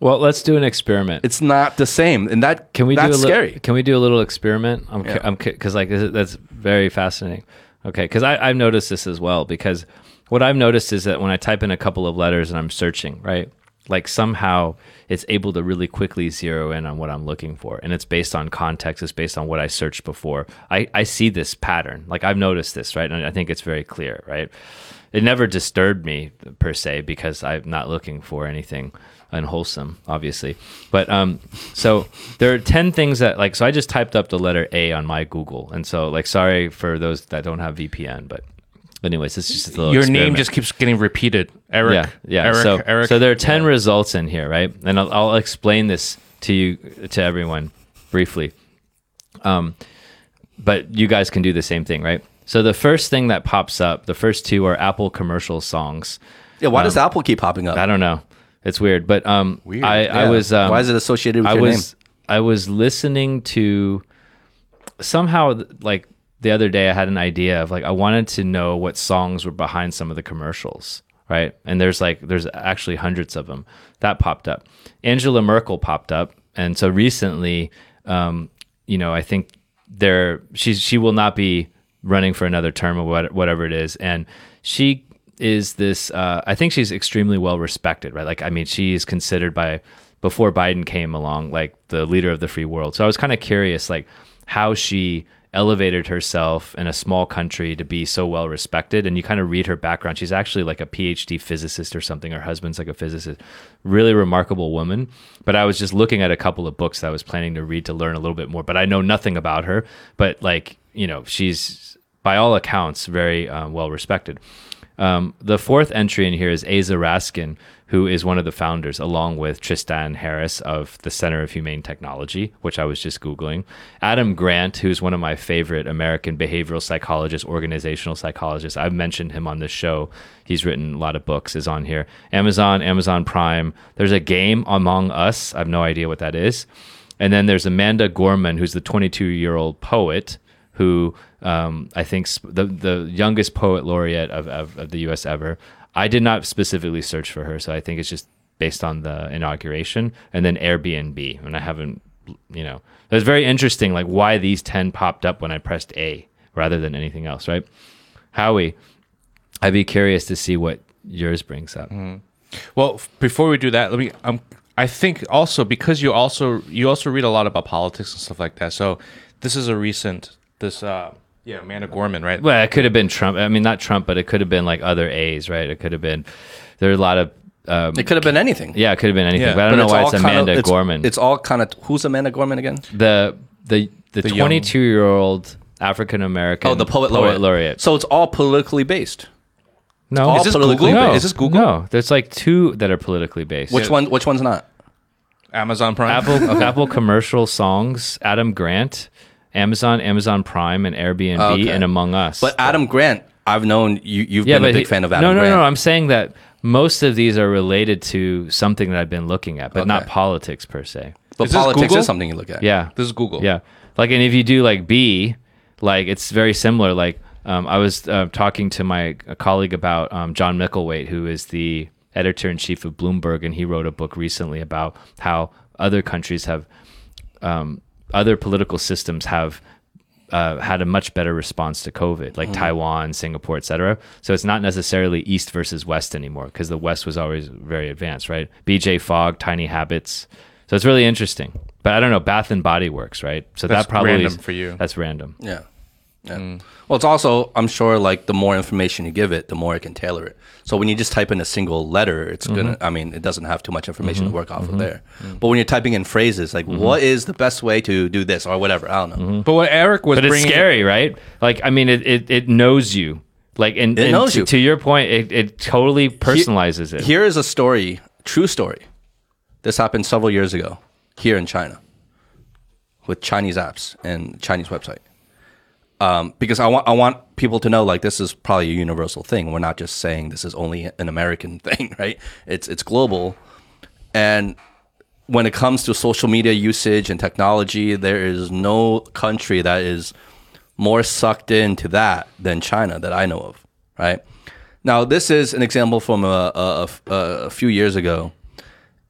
Well, let's do an experiment. It's not the same, and that Can we that's do a li- scary. Can we do a little experiment? I'm, Yeah. I'm because like is- that's very fascinating. Okay, because I've noticed this as well. Because what I've noticed is that when I type in a couple of letters and I'm searching, right, like somehow it's able to really quickly zero in on what I'm looking for, and it's based on context. It's based on what I searched before. I I see this pattern. Like I've noticed this, right, and I think it's very clear, right. It never disturbed me per se because I'm not looking for anything unwholesome, obviously. But um, so there are ten things that like. So I just typed up the letter A on my Google, and so like, sorry for those that don't have VPN, but anyways, it's just a little. Your name just keeps getting repeated. Eric. yeah, yeah. Eric, so Eric. so there are ten results in here, right? And I'll, I'll explain this to you to everyone briefly. Um, but you guys can do the same thing, right? So the first thing that pops up, the first two are Apple commercial songs. Yeah, why does Apple keep popping up? I don't know. It's weird, but um, Weird, I, I was. Um, why is it associated with I your was I was listening to somehow like the other day I had an idea of like I wanted to know what songs were behind some of the commercials, right? And there's like there's actually hundreds of them that popped up. Angela Merkel popped up, and so recently, um, you know, I think there she's she will not be running for another term or what, whatever it is, and she is this uh, i think she's extremely well respected right? Like i mean she's considered by before biden came along like the leader of the free world. So i was kind of curious like how she elevated herself in a small country to be so well respected and you kind of read her background. She's actually like a phd physicist or something. Her husband's like a physicist. Really remarkable woman. But i was just looking at a couple of books that i was planning to read to learn a little bit more but i know nothing about her. But like you know she's by all accounts very uh, well respected um, the fourth entry in here is Aza Raskin, who is one of the founders, along with Tristan Harris of the Center of Humane Technology, which I was just Googling. Adam Grant, who's one of my favorite American behavioral psychologists, organizational psychologists. I've mentioned him on this show. He's written a lot of books, is on here. Amazon, Amazon Prime. There's a game, Among Us. I have no idea what that is. And then there's Amanda Gorman, who's the 22 year old poet who um, I think sp- the the youngest poet laureate of, of, of the U.S. ever. I did not specifically search for her, so I think it's just based on the inauguration. And then Airbnb, and I haven't, you know, it was very interesting, like why these 10 popped up when I pressed A rather than anything else, right? Howie, I'd be curious to see what yours brings up. Well, f- before we do that, let me. Um, I think also because you also you also read a lot about politics and stuff like that. So this is a recent this uh yeah Amanda Gorman right. Well, it could have been Trump. I mean, not Trump, but it could have been like other A's, right? It could have been. There are a lot of. Um, It could have been anything. yeah, it could have been anything, Yeah, but I don't know why it's kind of- Amanda it's- Gorman. It's all kind of who's Amanda Gorman again? the the the The young- 22 year old African American. Oh, the poet laureate. laureate. So it's all politically based. No, all Is this politically Google? no, based. Is this Google? No, there's like two that are politically based. Which one? Which one's not? Amazon Prime. Apple Apple commercial songs, Adam Grant, Amazon, Amazon Prime, and Airbnb, Okay. and Among Us. But Adam Grant, I've known you. You've yeah, been a big he- fan of Adam Grant. no, no, Grant. no. I'm saying that most of these are related to something that I've been looking at, but not politics per se. but Is this politics Google? is something you look at. Yeah, This is Google. Yeah, like and if you do like B, like it's very similar. Like um, I was uh, talking to my colleague about um, John Micklethwait, who is the editor in chief of Bloomberg, and he wrote a book recently about how other countries have, um, other political systems have. Uh, had a much better response to COVID, like Taiwan, Singapore, et cetera. So it's not necessarily East versus West anymore because the West was always very advanced, right? BJ Fogg, Tiny Habits. So it's really interesting. But I don't know, Bath and Body Works, right? So That's that probably random is- for you. That's random. Yeah. Yeah. Well, it's also, I'm sure, like the more information you give it, the more it can tailor it. So when you just type in a single letter, it's gonna. Mm-hmm. I mean, it doesn't have too much information to mm-hmm. work off of mm-hmm. there. But when you're typing in phrases, like what is the best way to do this or whatever, I don't know. But what Eric was But it's bringing scary, right? Like, I mean, it, it, it knows you. Like, and, It and knows to, you. to your point, it, it totally personalizes it. Here is a story, true story. This happened several years ago here in China with Chinese apps and Chinese website. Um, because I want I want people to know like this is probably a universal thing. We're not just saying this is only an American thing, right? It's it's global. And when it comes to social media usage and technology, there is no country that is more sucked into that than China that I know of, right? Now, this is an example from a, a, a, a few years ago,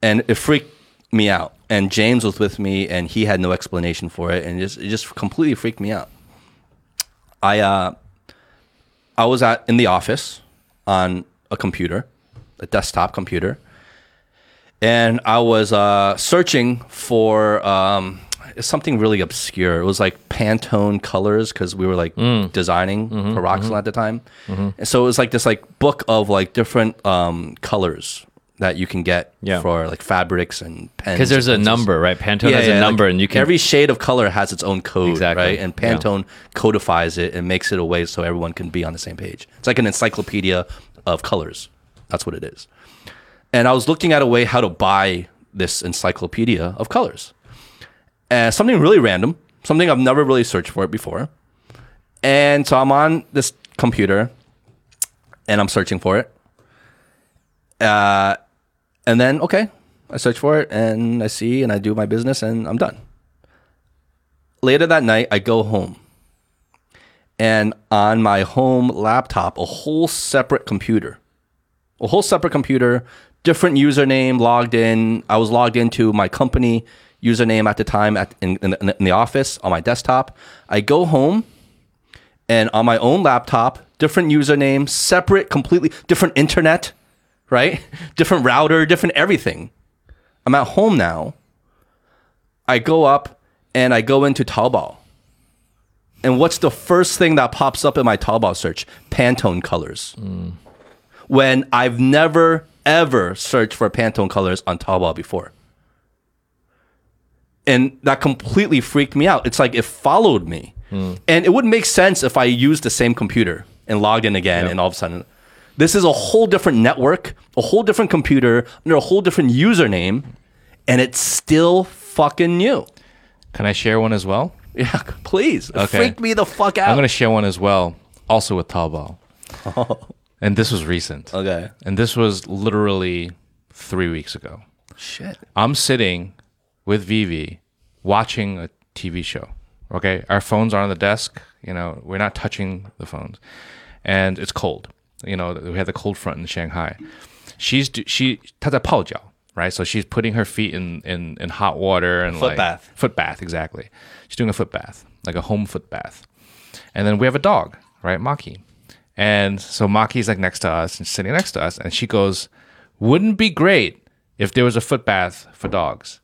and it freaked me out. And James was with me, and he had no explanation for it, and it just, it just completely freaked me out. I uh, I was at in the office on a computer, a desktop computer, and I was uh, searching for um, something really obscure. It was like Pantone colors because we were like designing for Roxanne at the time, and so it was like this like book of like different um, colors that you can get Yeah. for like fabrics and pens. Because there's a number, right? Pantone has a like, number, and you can. every shade of color has its own code, Exactly. right? And Yeah. Pantone codifies it and makes it a way so everyone can be on the same page. It's like an encyclopedia of colors. That's what it is. And I was looking at a way how to buy this encyclopedia of colors, and something really random, something I've never really searched for it before. And so I'm on this computer, and I'm searching for it. Uh, and then okay, I search for it and I see and I do my business and I'm done. Later that night, I go home. And on my home laptop, a whole separate computer, a whole separate computer, different username logged in. I was logged into my company username at the time at, in, in, in the office on my desktop. I go home and on my own laptop, different username, separate, completely different internet, right? Different router, different everything. I'm at home now. I go up and I go into Taobao. And what's the first thing that pops up in my Taobao search? Pantone colors. When I've never, ever searched for Pantone colors on Taobao before. And that completely freaked me out. It's like it followed me. Hmm. And it wouldn't make sense if I used the same computer and logged in again and all of a sudden this is a whole different network, a whole different computer, under a whole different username, and it's still fucking new. Can I share one as well? Yeah, please. Okay. freaked me the fuck out. I'm gonna share one as well, also with Taobao. Oh. And this was recent. okay. And this was literally three weeks ago. Shit. I'm sitting with Vivi watching a TV show. Okay, our phones are on the desk. You know, we're not touching the phones, and it's cold You know, we had the cold front in Shanghai. She's do- she 她在泡脚, right? So she's putting her feet in in, in hot water and Foot like bath. foot bath exactly. She's doing a foot bath, like a home foot bath. And then we have a dog, right, Maki. And so Maki's like next to us and sitting next to us, and she goes, "Wouldn't it be great if there was a foot bath for dogs?"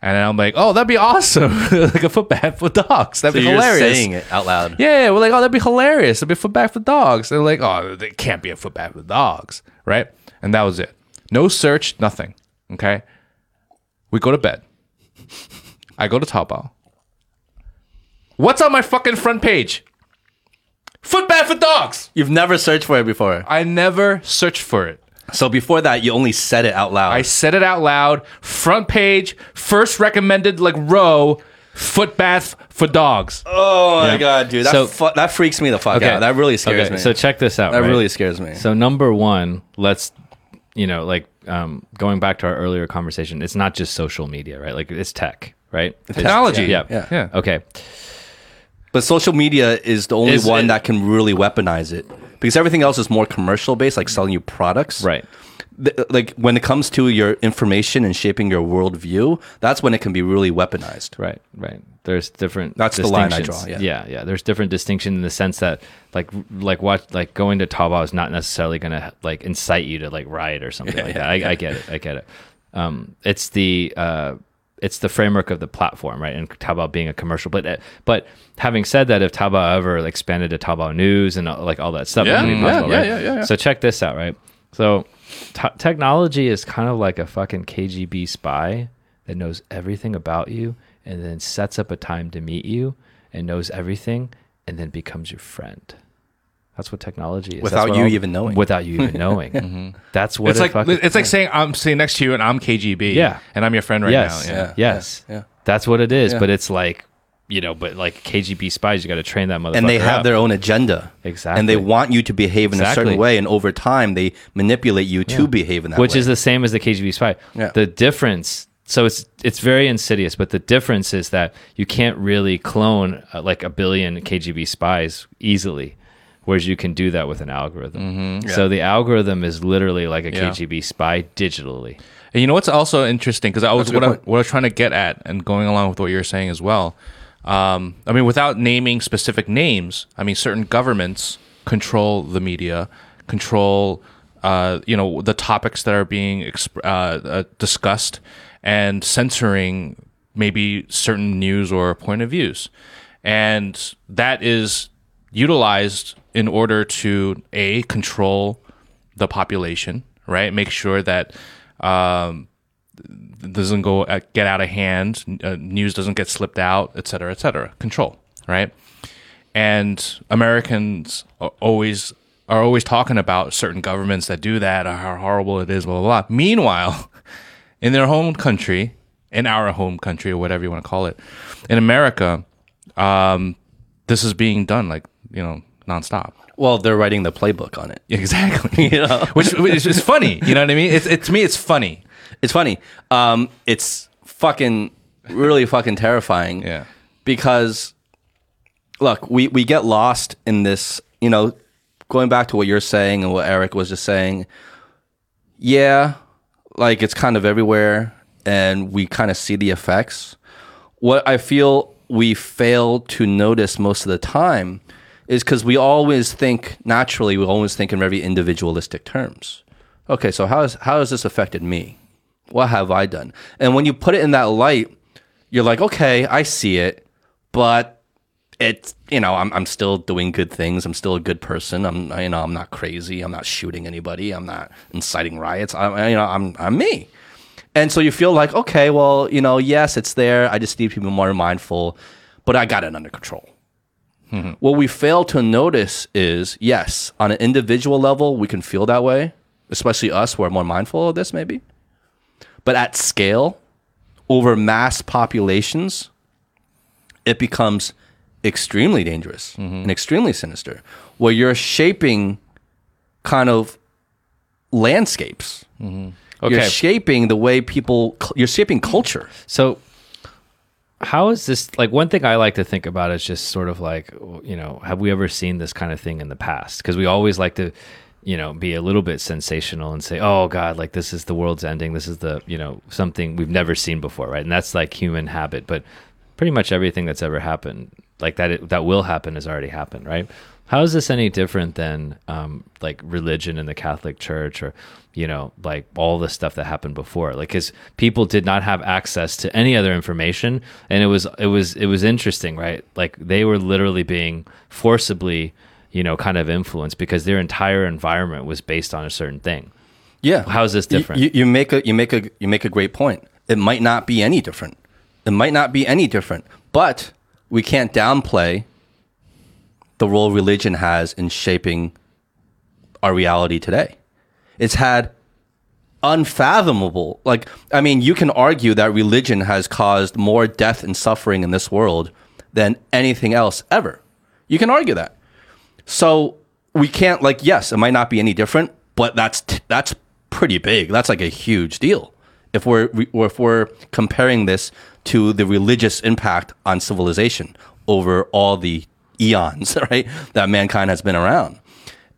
And I'm like, "Oh, that'd be awesome! like a foot bath for dogs. That'd So be you're hilarious." saying it out loud. Yeah, yeah, we're like, "Oh, that'd be hilarious! It'd be a foot bath for dogs." They're like, "Oh, it can't be a foot bath for dogs, right?" And that was it. No search, nothing. Okay. We go to bed. I go to Taobao. What's on my fucking front page? Foot bath for dogs. You've never searched for it before. I never searched for it. So before that, you only said it out loud. I said it out loud. Front page, first recommended like row, foot bath for dogs. oh my god, dude, that So- fu- that freaks me the fuck Okay. out. That really scares Okay, me. So check this out. that right? really scares me. So number one, let's you know, like um, going back to our earlier conversation, it's not just social media, right? Like it's tech, right? It's- Technology. Yeah. Yeah. Yeah. Okay. But social media is the only Is one it- that can really weaponize it because everything else is more commercial based, like selling you products. Right. Th- like when it comes to your information and shaping your worldview, that's when it can be really weaponized. Right, right. There's different. That's the line I draw, yeah. yeah, yeah. There's different distinction in the sense that, like, like what, like going to Taobao is not necessarily going to like incite you to like riot or something like that. I, I get it. I get it. Um, it's the uh, it's the framework of the platform, right? And Taobao being a commercial, but but having said that, if Taobao ever expanded to Taobao News and like all that stuff, Yeah, yeah, possible, yeah, right? yeah, yeah, yeah. So check this out, right? So t- technology is kind of like a fucking KGB spy that knows everything about you and then sets up a time to meet you and knows everything and then becomes your friend. That's what technology is. Without what you all- even knowing. Without you even knowing. That's what It's it like fucking- it's like saying I'm sitting next to you and I'm KGB. Yeah. And I'm your friend right yes, now. Yeah. Yeah. yes, yeah. That's what it is. Yeah. But it's like, you know, but like KGB spies, you got to train that motherfucker. and they have up. their own agenda. Exactly. And they want you to behave in a certain way, and over time, they manipulate you to behave in that way. which way. is the same as the KGB spy. Yeah. The difference, so it's it's very insidious, but the difference is that you can't really clone uh, like a billion KGB spies easily, whereas you can do that with an algorithm. So the algorithm is literally like a Mm-hmm. Yeah. KGB spy digitally. And you know what's also interesting because I was what I, point. what I was trying to get at and going along with what you're saying as well. Um, I mean, without naming specific names, I mean, certain governments control the media, control, uh, you know, the topics that are being exp- uh, uh, discussed, and censoring maybe certain news or point of views, and that is utilized in order to a control the population, right? Make sure that um, doesn't go uh, get out of hand, uh, news doesn't get slipped out, et cetera, et cetera. Control, right? And Americans are always are always talking about certain governments that do that, how horrible it is, blah blah blah. Meanwhile, in their home country, in our home country, or whatever you want to call it, in America, um, this is being done like you know nonstop. well, they're writing the playbook on it. Exactly. you know, which, which is funny. You know what I mean? It's it, to me, it's funny. It's funny. Um, it's fucking really fucking terrifying. Yeah. Because look, we we get lost in this. You know, going back to what you're saying and what Eric was just saying. Yeah, like it's kind of everywhere, and we kind of see the effects. What I feel we fail to notice most of the time is because we always think naturally. We always think in very individualistic terms. Okay, so how has how has this affected me? What have I done? And when you put it in that light, you're like, okay, I see it, but it's you know I'm I'm still doing good things. I'm still a good person. I'm you know I'm not crazy. I'm not shooting anybody. I'm not inciting riots. I'm you know I'm I'm me. And so you feel like, okay, well, you know, yes, it's there. I just need to be more mindful, but I got it under control. Mm-hmm. What we fail to notice is, yes, on an individual level, we can feel that way, especially us who are more mindful of this, maybe. But at scale, over mass populations, it becomes extremely dangerous mm-hmm. and extremely sinister, where you're shaping kind of landscapes. Mm-hmm. You're shaping the way people, you're shaping culture. So how is this like one thing I like to think about is just sort of like you know have we ever seen this kind of thing in the past? Because we always like to you know be a little bit sensational and say oh god like this is the world's ending. This is the you know something we've never seen before right? And that's like human habit but pretty much everything that's ever happened like that that will happen has already happened right how is this any different than um, like religion in the Catholic Church or you know like all the stuff that happened before? Like because people did not have access to any other information, and it was it was it was interesting, right? Like they were literally being forcibly you know kind of influenced because their entire environment was based on a certain thing. Yeah. How is this different? You, you make a you make a you make a great point. It might not be any different. It might not be any different, but we can't downplay the role religion has in shaping our reality today. It's had unfathomable, like, I mean, you can argue that religion has caused more death and suffering in this world than anything else ever. You can argue that. So we can't, like, yes, it might not be any different, but that's, that's pretty big. That's like a huge deal. If we're, if we're comparing this to the religious impact on civilization over all the eons, right? That mankind has been around.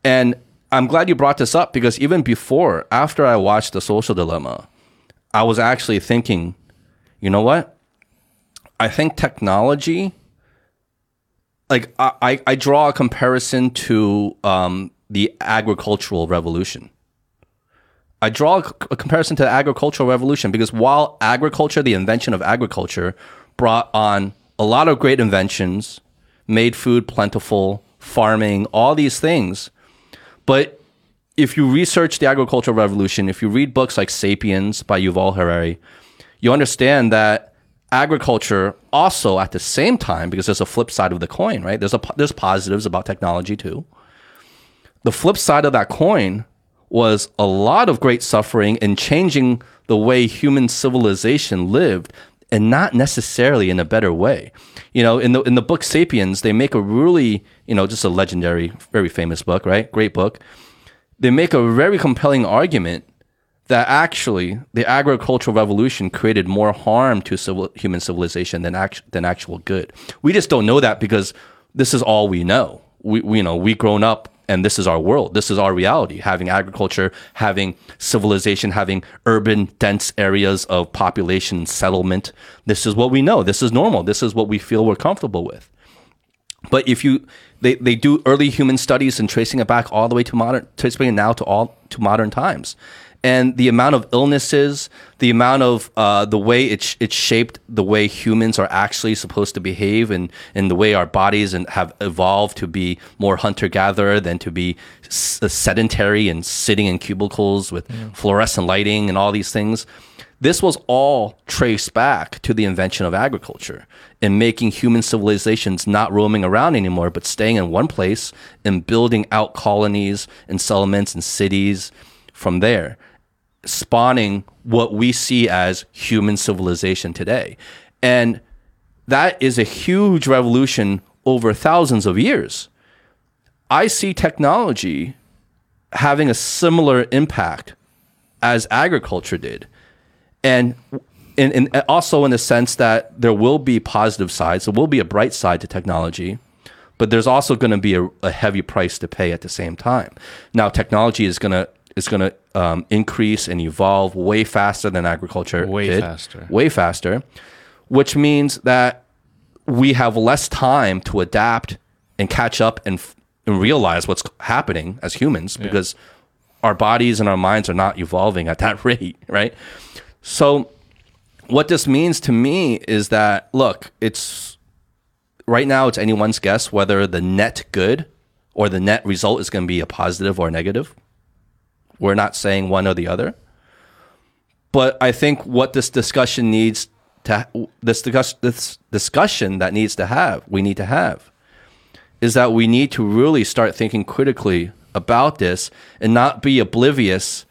And I'm glad you brought this up because even before, after I watched The Social Dilemma, I was actually thinking, you know what? I think technology, like I, I draw a comparison to um, the agricultural revolution. I draw a comparison to the agricultural revolution because while agriculture, the invention of agriculture, brought on a lot of great inventions, made food plentiful, farming, all these things. But if you research the agricultural revolution, if you read books like Sapiens by Yuval Harari, you understand that agriculture also at the same time, because there's a flip side of the coin, right? There's a there's positives about technology too. The flip side of that coin was a lot of great suffering and changing the way human civilization lived and not necessarily in a better way. You know, in the in the book Sapiens, they make a really, you know, just a legendary, very famous book, right? Great book. They make a very compelling argument that actually the agricultural revolution created more harm to civil, human civilization than act, than actual good. We just don't know that because this is all we know. We, we you know we grown up and this is our world. This is our reality. Having agriculture, having civilization, having urban, dense areas of population settlement. This is what we know. This is normal. This is what we feel we're comfortable with. But if you, they, they do early human studies and tracing it back all the way to modern, tracing it now to all to modern times and the amount of illnesses, the amount of uh, the way it, sh- it shaped the way humans are actually supposed to behave, and, and the way our bodies and have evolved to be more hunter gatherer than to be s- uh, sedentary and sitting in cubicles with yeah. fluorescent lighting and all these things. This was all traced back to the invention of agriculture and making human civilizations not roaming around anymore, but staying in one place and building out colonies and settlements and cities from there spawning what we see as human civilization today. And that is a huge revolution over thousands of years. I see technology having a similar impact as agriculture did. And in, also in the sense that there will be positive sides, there will be a bright side to technology, but there's also going to be a, a heavy price to pay at the same time. Now, technology is going to is going to um, increase and evolve way faster than agriculture way did, faster. Way faster. Which means that we have less time to adapt and catch up and, and realize what's happening as humans yeah. because our bodies and our minds are not evolving at that rate right? So what this means to me is that look it's right now it's anyone's guess whether the net good or the net result is going to be a positive or a negative we're not saying one or the other. But I think what this discussion needs to this, discuss, this discussion that needs to have we need to have is that we need to really start thinking critically about this and not be oblivious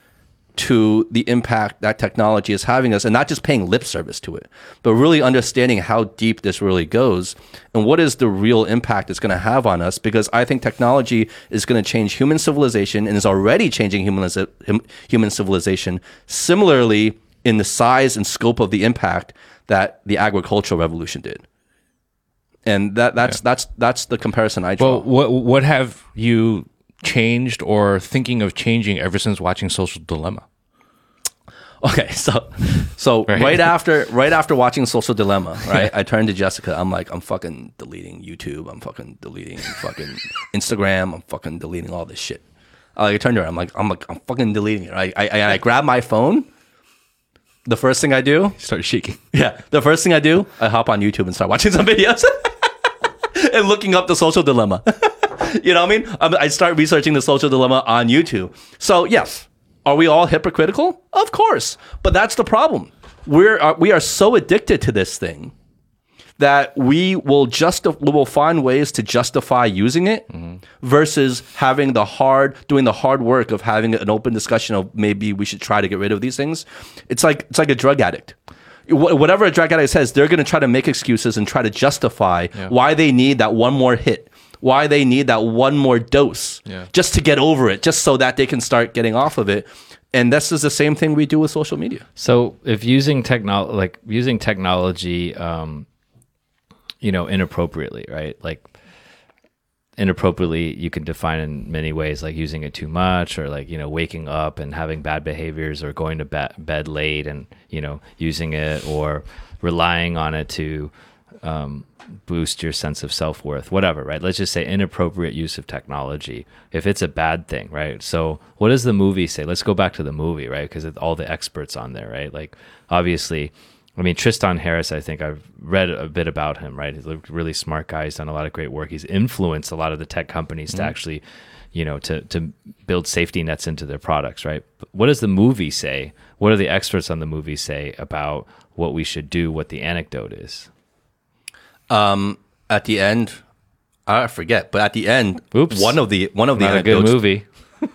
to the impact that technology is having us and not just paying lip service to it, but really understanding how deep this really goes and what is the real impact it's going to have on us. Because I think technology is going to change human civilization and is already changing human, human civilization. Similarly, in the size and scope of the impact that the agricultural revolution did. And that that's that's that's the comparison I draw. Well, what what have you changed or thinking of changing ever since watching Social Dilemma? Okay, so so right. Right. after right after watching Social Dilemma, right? I turned to Jessica. I'm like, I'm fucking deleting YouTube. I'm fucking deleting fucking Instagram. I'm fucking deleting all this shit. Uh, I like, turned to her. I'm like, I'm like, I'm fucking deleting it. I I, I, I grab my phone. The first thing I do, Start shaking. yeah, the first thing I do, I hop on YouTube and start watching some videos and looking up the social dilemma. you know what I mean? I start researching the social dilemma on YouTube. So yes, are we all hypocritical? Of course, but that's the problem. We're uh, we are so addicted to this thing that we will just we will find ways to justify using it versus having the hard doing the hard work of having an open discussion of maybe we should try to get rid of these things. It's like it's like a drug addict. Wh- Whatever a drug addict says, they're going to try to make excuses and try to justify why they need that one more hit, why they need that one more dose, Yeah. just to get over it, just so that they can start getting off of it. And this is the same thing we do with social media. So if using technology, like using technology, um, you know, inappropriately, right? Like inappropriately, you can define in many ways, like using it too much, or like you know, waking up and having bad behaviors, or going to bed bed late and you know, using it, or relying on it to um, boost your sense of self worth, whatever, right? Let's just say inappropriate use of technology. If it's a bad thing, right? So, what does the movie say? Let's go back to the movie, right? Because all the experts on there, right? Like, obviously, I mean, Tristan Harris, I think I've read a bit about him, right? He's a really smart guy. He's done a lot of great work. He's influenced a lot of the tech companies to actually, you know, to, to build safety nets into their products, right? But what does the movie say? What do the experts on the movie say about what we should do, what the anecdote is? Um, at the end, I forget, but at the end, Oops. one of the one of the Not a good movie.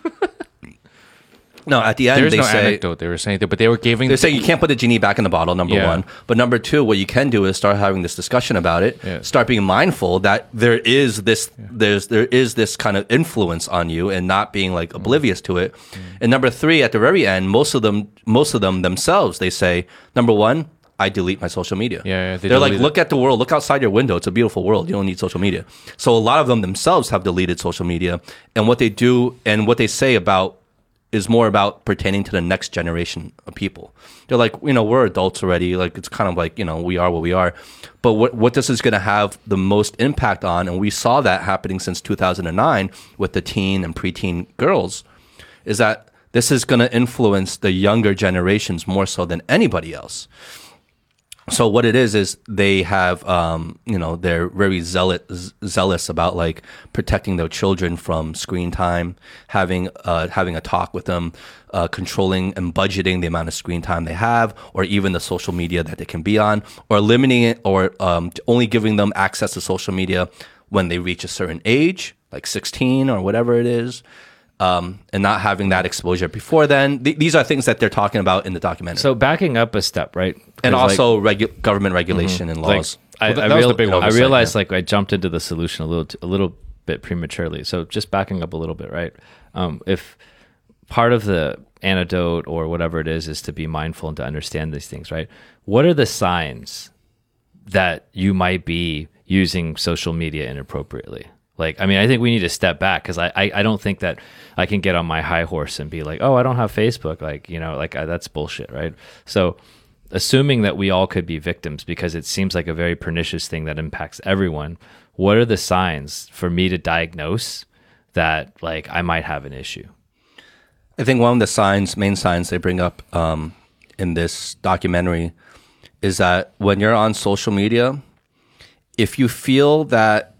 No, at the end There's they no say anecdote they were saying, that, but they were giving. they say you can't put the genie back in the bottle. Number Yeah. one, but number two, what you can do is start having this discussion about it. Yeah. Start being mindful that there is this there's there is this kind of influence on you, and not being like oblivious to it. And number three, at the very end, most of them most of them themselves they say number one. I delete my social media. Yeah, yeah, they are like, delete it. look at the world, look outside your window. It's a beautiful world. You don't need social media. So a lot of them themselves have deleted social media, and what they do and what they say about is more about pertaining to the next generation of people. They're like, you know, we're adults already. Like it's kind of like, you know, we are what we are. But what what this is going to have the most impact on, and we saw that happening since 2009 with the teen and preteen girls, is that this is going to influence the younger generations more so than anybody else so what it is is they have um, you know they're very zealous zealous about like protecting their children from screen time having uh, having a talk with them uh, controlling and budgeting the amount of screen time they have or even the social media that they can be on or limiting it or um, only giving them access to social media when they reach a certain age like 16 or whatever it is um, and not having that exposure before then Th- these are things that they're talking about in the documentary So backing up a step, right? and 'Cause, like, also regu- government regulation and like, laws. I, Well, that- I, real- the big one. I Oversight, realized like I jumped into the solution a little t- a little bit prematurely. So just backing up a little bit, right? Um, if part of the antidote or whatever it is is to be mindful and to understand these things, right? What are the signs that you might be using social media inappropriately? Like, I mean, I think we need to step back because I, I, I don't think that I can get on my high horse and be like, oh, I don't have Facebook. Like, you know, like I, that's bullshit, right? So, assuming that we all could be victims because it seems like a very pernicious thing that impacts everyone, what are the signs for me to diagnose that like I might have an issue? I think one of the signs, main signs they bring up um, in this documentary is that when you're on social media, if you feel that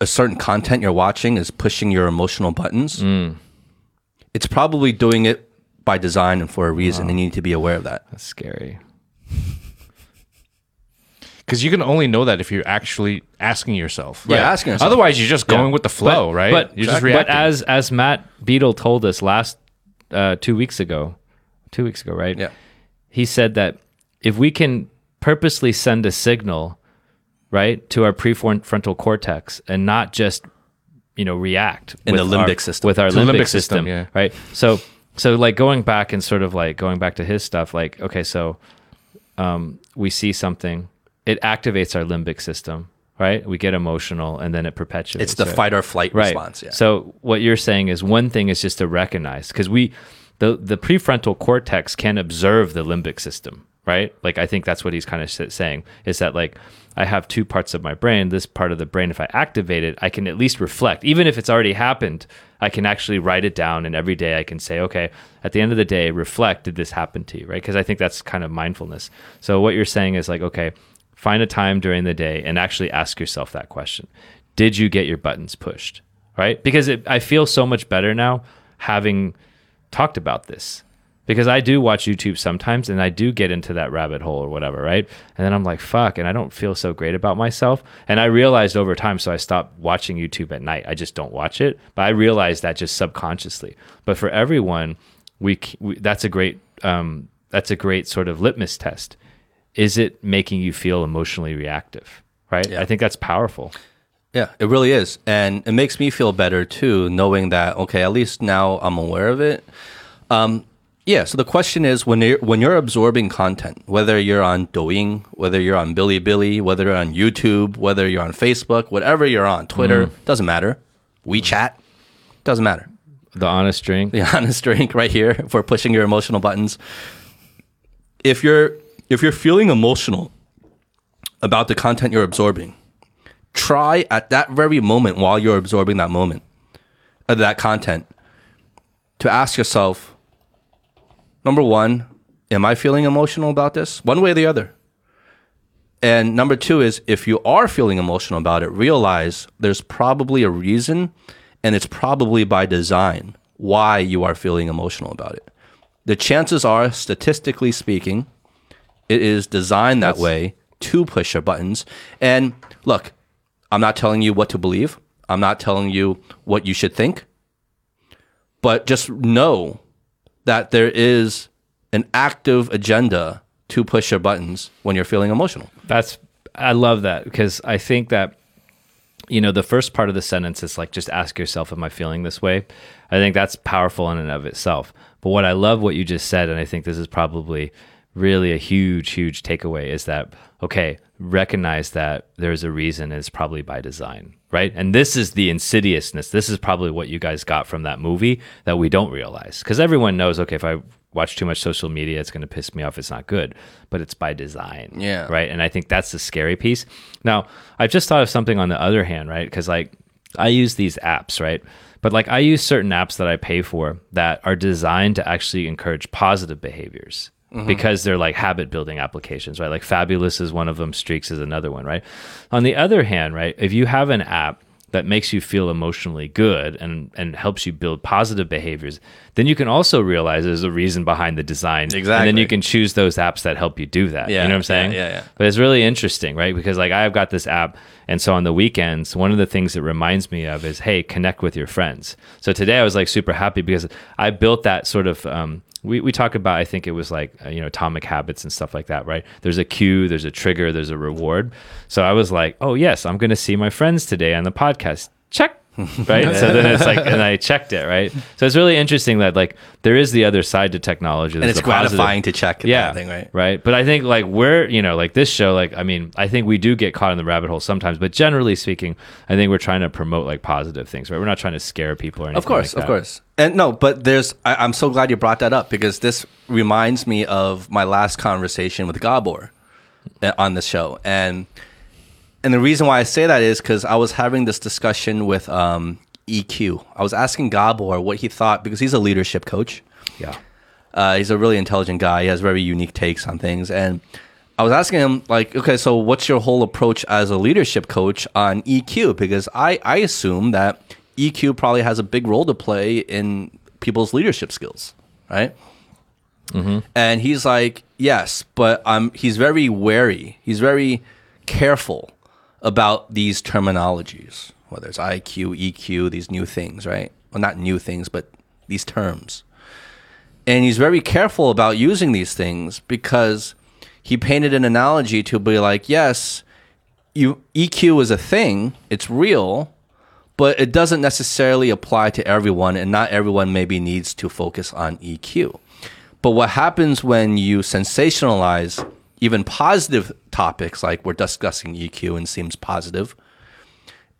a certain content you're watching is pushing your emotional buttons, it's probably doing it by design and for a reason, and you need to be aware of that. That's scary. Because you can only know that if you're actually asking yourself. Yeah, asking yourself. Otherwise, you're just going with the flow, right? But, you're just but as as Matt Beadle told us last uh, two weeks ago, two weeks ago, right? Yeah. He said that if we can purposely send a signal, right, to our prefrontal cortex and not just you know react In the limbic our- system. with our limbic, limbic system, system, yeah. right? So so like going back and sort of like going back to his stuff, like okay, so um, we see something, it activates our limbic system, right? We get emotional, and then it perpetuates. It's the right? fight or flight right. response. Yeah. So what you're saying is one thing is just to recognize because we the the prefrontal cortex can observe the limbic system, right? Like I think that's what he's kind of saying is that like I have two parts of my brain. This part of the brain, if I activate it, I can at least reflect, even if it's already happened. I can actually write it down, and every day I can say, okay, at the end of the day, reflect. Did this happen to you, right? Because I think that's kind of mindfulness. So what you're saying is like, okay, find a time during the day and actually ask yourself that question: Did you get your buttons pushed? Right? Because it, I feel so much better now having talked about this because I do watch YouTube sometimes and I do get into that rabbit hole or whatever, right? And then I'm like, fuck, and I don't feel so great about myself. And I realized over time, so I stopped watching YouTube at night. I just don't watch it, but I realized that just subconsciously. But for everyone, we, we that's a great um, that's a great sort of litmus test. Is it making you feel emotionally reactive? Right? Yeah. I think that's powerful. Yeah, it really is. And it makes me feel better too, knowing that, okay, at least now I'm aware of it. Um, yeah, so the question is when you're, when you're absorbing content, whether you're on Douyin, whether you're on Bilibili, whether you're on YouTube, whether you're on Facebook, whatever you're on, Twitter, doesn't matter. WeChat, doesn't matter. The honest drink. The honest drink right here for pushing your emotional buttons. If you're if you're feeling emotional about the content you're absorbing, try at that very moment while you're absorbing that moment, uh, that content, to ask yourself, number one, am I feeling emotional about this? One way or the other. And number two is if you are feeling emotional about it, realize there's probably a reason and it's probably by design why you are feeling emotional about it. The chances are, statistically speaking, it is designed that way to push your buttons. And look, I'm not telling you what to believe. I'm not telling you what you should think. But just know that there is an active agenda to push your buttons when you're feeling emotional. That's I love that because I think that you know the first part of the sentence is like just ask yourself am I feeling this way? I think that's powerful in and of itself. But what I love what you just said and I think this is probably really a huge huge takeaway is that okay, recognize that there's a reason it's probably by design, right? And this is the insidiousness. This is probably what you guys got from that movie that we don't realize cuz everyone knows okay, if I watch too much social media, it's going to piss me off. It's not good, but it's by design. Yeah. Right. And I think that's the scary piece. Now, I've just thought of something on the other hand, right? Because like I use these apps, right? But like I use certain apps that I pay for that are designed to actually encourage positive behaviors. Because they're like habit building applications, right? Like Fabulous is one of them, Streaks is another one, right? On the other hand, right, if you have an app that makes you feel emotionally good and and helps you build positive behaviors, then you can also realize there's a reason behind the design. Exactly. And then you can choose those apps that help you do that. Yeah, you know what I'm yeah, saying? yeah, yeah. But it's really interesting, right? Because like I've got this app, and so on the weekends, one of the things it reminds me of is, hey, connect with your friends. So today I was like super happy because I built that sort of. Um, we, we talk about I think it was like uh, you know atomic habits and stuff like that, right? There's a cue, there's a trigger, there's a reward. So I was like, oh yes, I'm going to see my friends today on the podcast. Check. right? So then it's like and i checked it right? So it's really interesting that like there is the other side to technology. And it's the positive- to check yeah. that thing, right? right? But i think like we're you know like this show like i mean i think we do get caught in the rabbit hole sometimes but generally speaking i think we're trying to promote like positive things right? We're not trying to scare people or anything Of course, like of course. And no, but there's, I, I'm so glad you brought that up because this reminds me of my last conversation with Gabor uh, on this show. And, and the reason why I say that is because I was having this discussion with um, EQ. I was asking Gabor what he thought because he's a leadership coach. yeah Uh, he's a really intelligent guy. He has very unique takes on things. And I was asking him, like, okay, so what's your whole approach as a leadership coach on EQ? Because I, I assume that EQ probably has a big role to play in people's leadership skills, right? And he's like, yes, but um, he's very wary. He's very careful about these terminologies, whether it's IQ, EQ, these new things, right? Well, not new things, but these terms and he's very careful about using these things because he painted an analogy to be like, yes, you EQ is a thing, it's real, but it doesn't necessarily apply to everyone, and not everyone maybe needs to focus on EQ. But what happens when you sensationalize even positive topics, like we're discussing EQ and seems positive,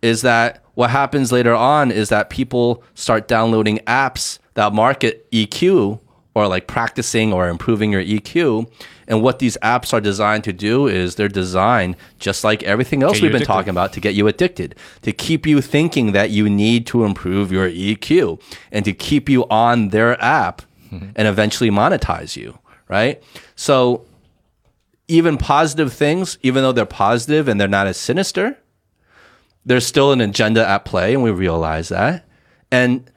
is that what happens later on is that people start downloading apps that market EQ or like practicing or improving your EQ. And what these apps are designed to do is they're designed just like everything else we've been addicted. talking about to get you addicted, to keep you thinking that you need to improve your EQ and to keep you on their app mm-hmm. and eventually monetize you, right? So even positive things, even though they're positive and they're not as sinister, there's still an agenda at play, and we realize that. And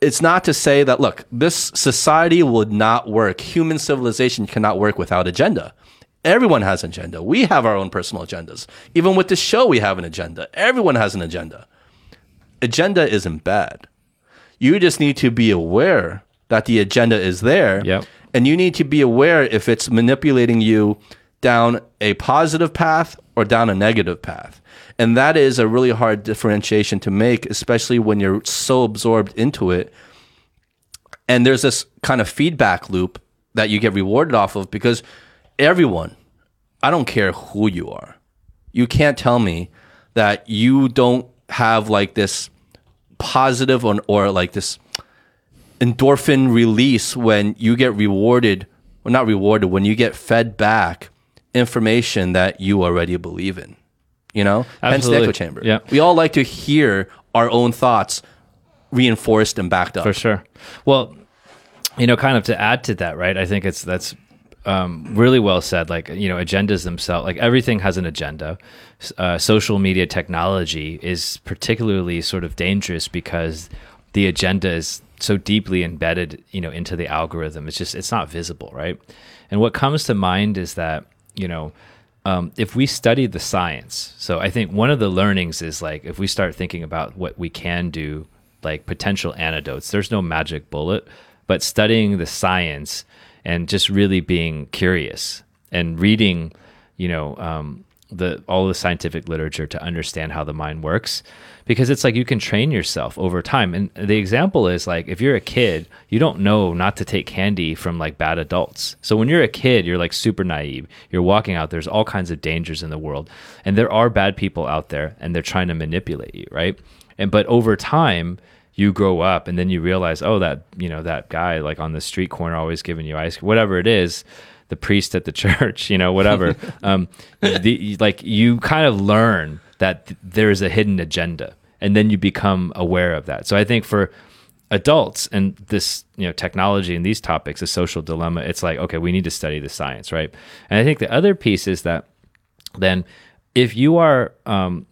it's not to say that, look, this society would not work. Human civilization cannot work without agenda. Everyone has an agenda. We have our own personal agendas. Even with this show, we have an agenda. Everyone has an agenda. Agenda isn't bad. You just need to be aware that the agenda is there. Yep. And you need to be aware if it's manipulating you down a positive path or down a negative path. And that is a really hard differentiation to make, especially when you're so absorbed into it. And there's this kind of feedback loop that you get rewarded off of because everyone, I don't care who you are, you can't tell me that you don't have like this positive or, or like this endorphin release when you get rewarded, or not rewarded, when you get fed back information that you already believe in. You know, hence the echo chamber. Yeah. we all like to hear our own thoughts reinforced and backed up. for sure. Well, you know, kind of to add to that, right? I think it's that's um, really well said. Like you know, agendas themselves, like everything has an agenda. Uh, social media technology is particularly sort of dangerous because the agenda is so deeply embedded, you know, into the algorithm. It's just it's not visible, right? And what comes to mind is that you know. Um, if we study the science, so I think one of the learnings is like if we start thinking about what we can do like potential antidotes. There's no magic bullet, but studying the science and just really being curious and reading, you know, um, the all the scientific literature to understand how the mind works, because it's like you can train yourself over time. And the example is like if you're a kid, you don't know not to take candy from like bad adults. So when you're a kid, you're like super naive. You're walking out. There's all kinds of dangers in the world, and there are bad people out there, and they're trying to manipulate you, right? and but over time you grow up and then you realize oh that you know that guy like on the street corner always giving you ice whatever it is the priest at the church you know whatever um the like you kind of learn that th- there's a hidden agenda and then you become aware of that. So i think for adults and this you know technology and these topics a social dilemma it's like okay we need to study the science right? And i think the other piece is that then if you are um,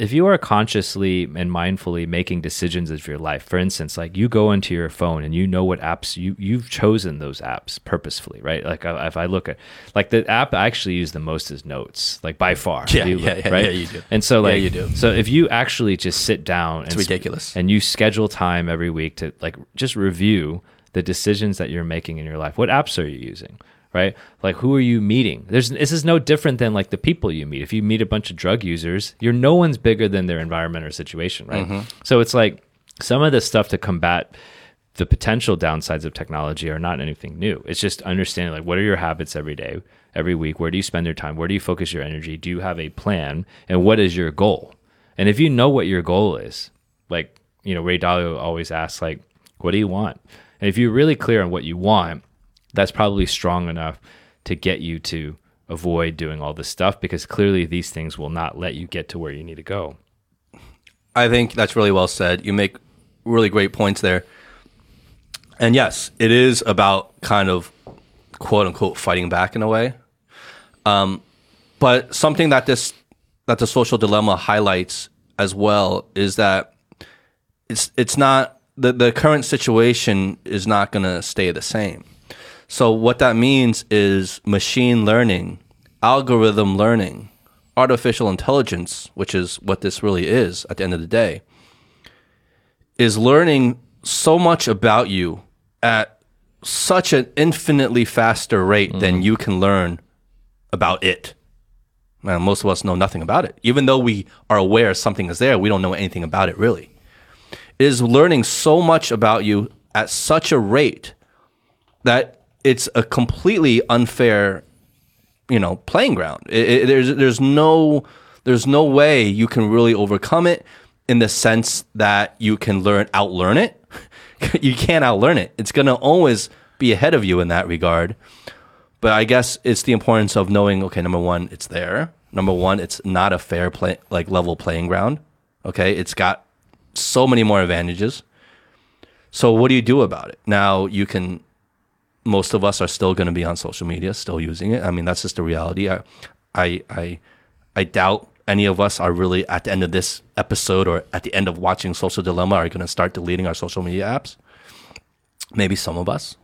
if you are consciously and mindfully making decisions of your life for instance like you go into your phone and you know what apps you you've chosen those apps purposefully right like uh, if i look at like the app i actually use the most is notes like by far Yeah, you yeah, look, yeah, right yeah, you do. and so like Yeah, you do. so if you actually just sit down it's ridiculous. and you schedule time every week to like just review the decisions that you're making in your life what apps are you using right? Like who are you meeting? There's this is no different than like the people you meet. If you meet a bunch of drug users you're no one's bigger than their environment or situation right? Mm-hmm. So it's like some of the stuff to combat the potential downsides of technology are not anything new. It's just understanding like what are your habits every day every week? Where do you spend your time? Where do you focus your energy? Do you have a plan? And what is your goal? And if you know what your goal is like you know ray dalio always asks like what do you want? And if you're really clear on what you want that's probably strong enough to get you to avoid doing all this stuff because clearly these things will not let you get to where you need to go I think that's really well said. You make really great points there. And yes, it is about kind of quote unquote fighting back in a way. Um, but something that this that the social dilemma highlights as well is that it's it's not the, the current situation is not going to stay the same. So what that means is machine learning, algorithm learning, artificial intelligence, which is what this really is at the end of the day, is learning so much about you at such an infinitely faster rate than mm. you can learn about it. Man, most of us know nothing about it. Even though we are aware something is there, we don't know anything about it really. It is learning so much about you at such a rate that it's a completely unfair, you know, playing ground. It, it, there's there's no there's no way you can really overcome it in the sense that you can learn outlearn it. you can't outlearn it. It's gonna always be ahead of you in that regard. But I guess it's the importance of knowing. Okay, number one, it's there. Number one, it's not a fair play like level playing ground. Okay, it's got so many more advantages. So what do you do about it? Now you can most of us are still going to be on social media, still using it. I mean, that's just the reality. I, I, I, I doubt any of us are really at the end of this episode or at the end of watching Social Dilemma are going to start deleting our social media apps. Maybe some of us.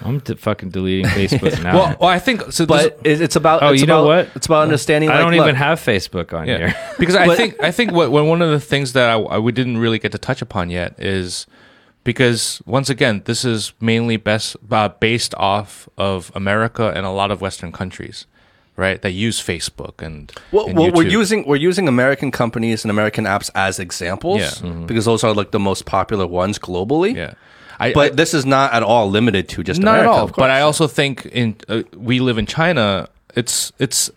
I'm d- fucking deleting Facebook now. Well, well, I think so. But it- it's about. Oh, it's you know what? It's about understanding. I like, don't look, even have Facebook on Yeah, here. because I think I think what, what one of the things that I, I- we didn't really get to touch upon yet is because once again this is mainly best uh, based off of America and a lot of Western countries, right? That use Facebook and, Well, and well we're using we're using American companies and American apps as examples Yeah. Mm-hmm. because those are like the most popular ones globally. yeah. I, But I- this is not at all limited to just not America. at all. But I also think in uh, we live in China. It's it's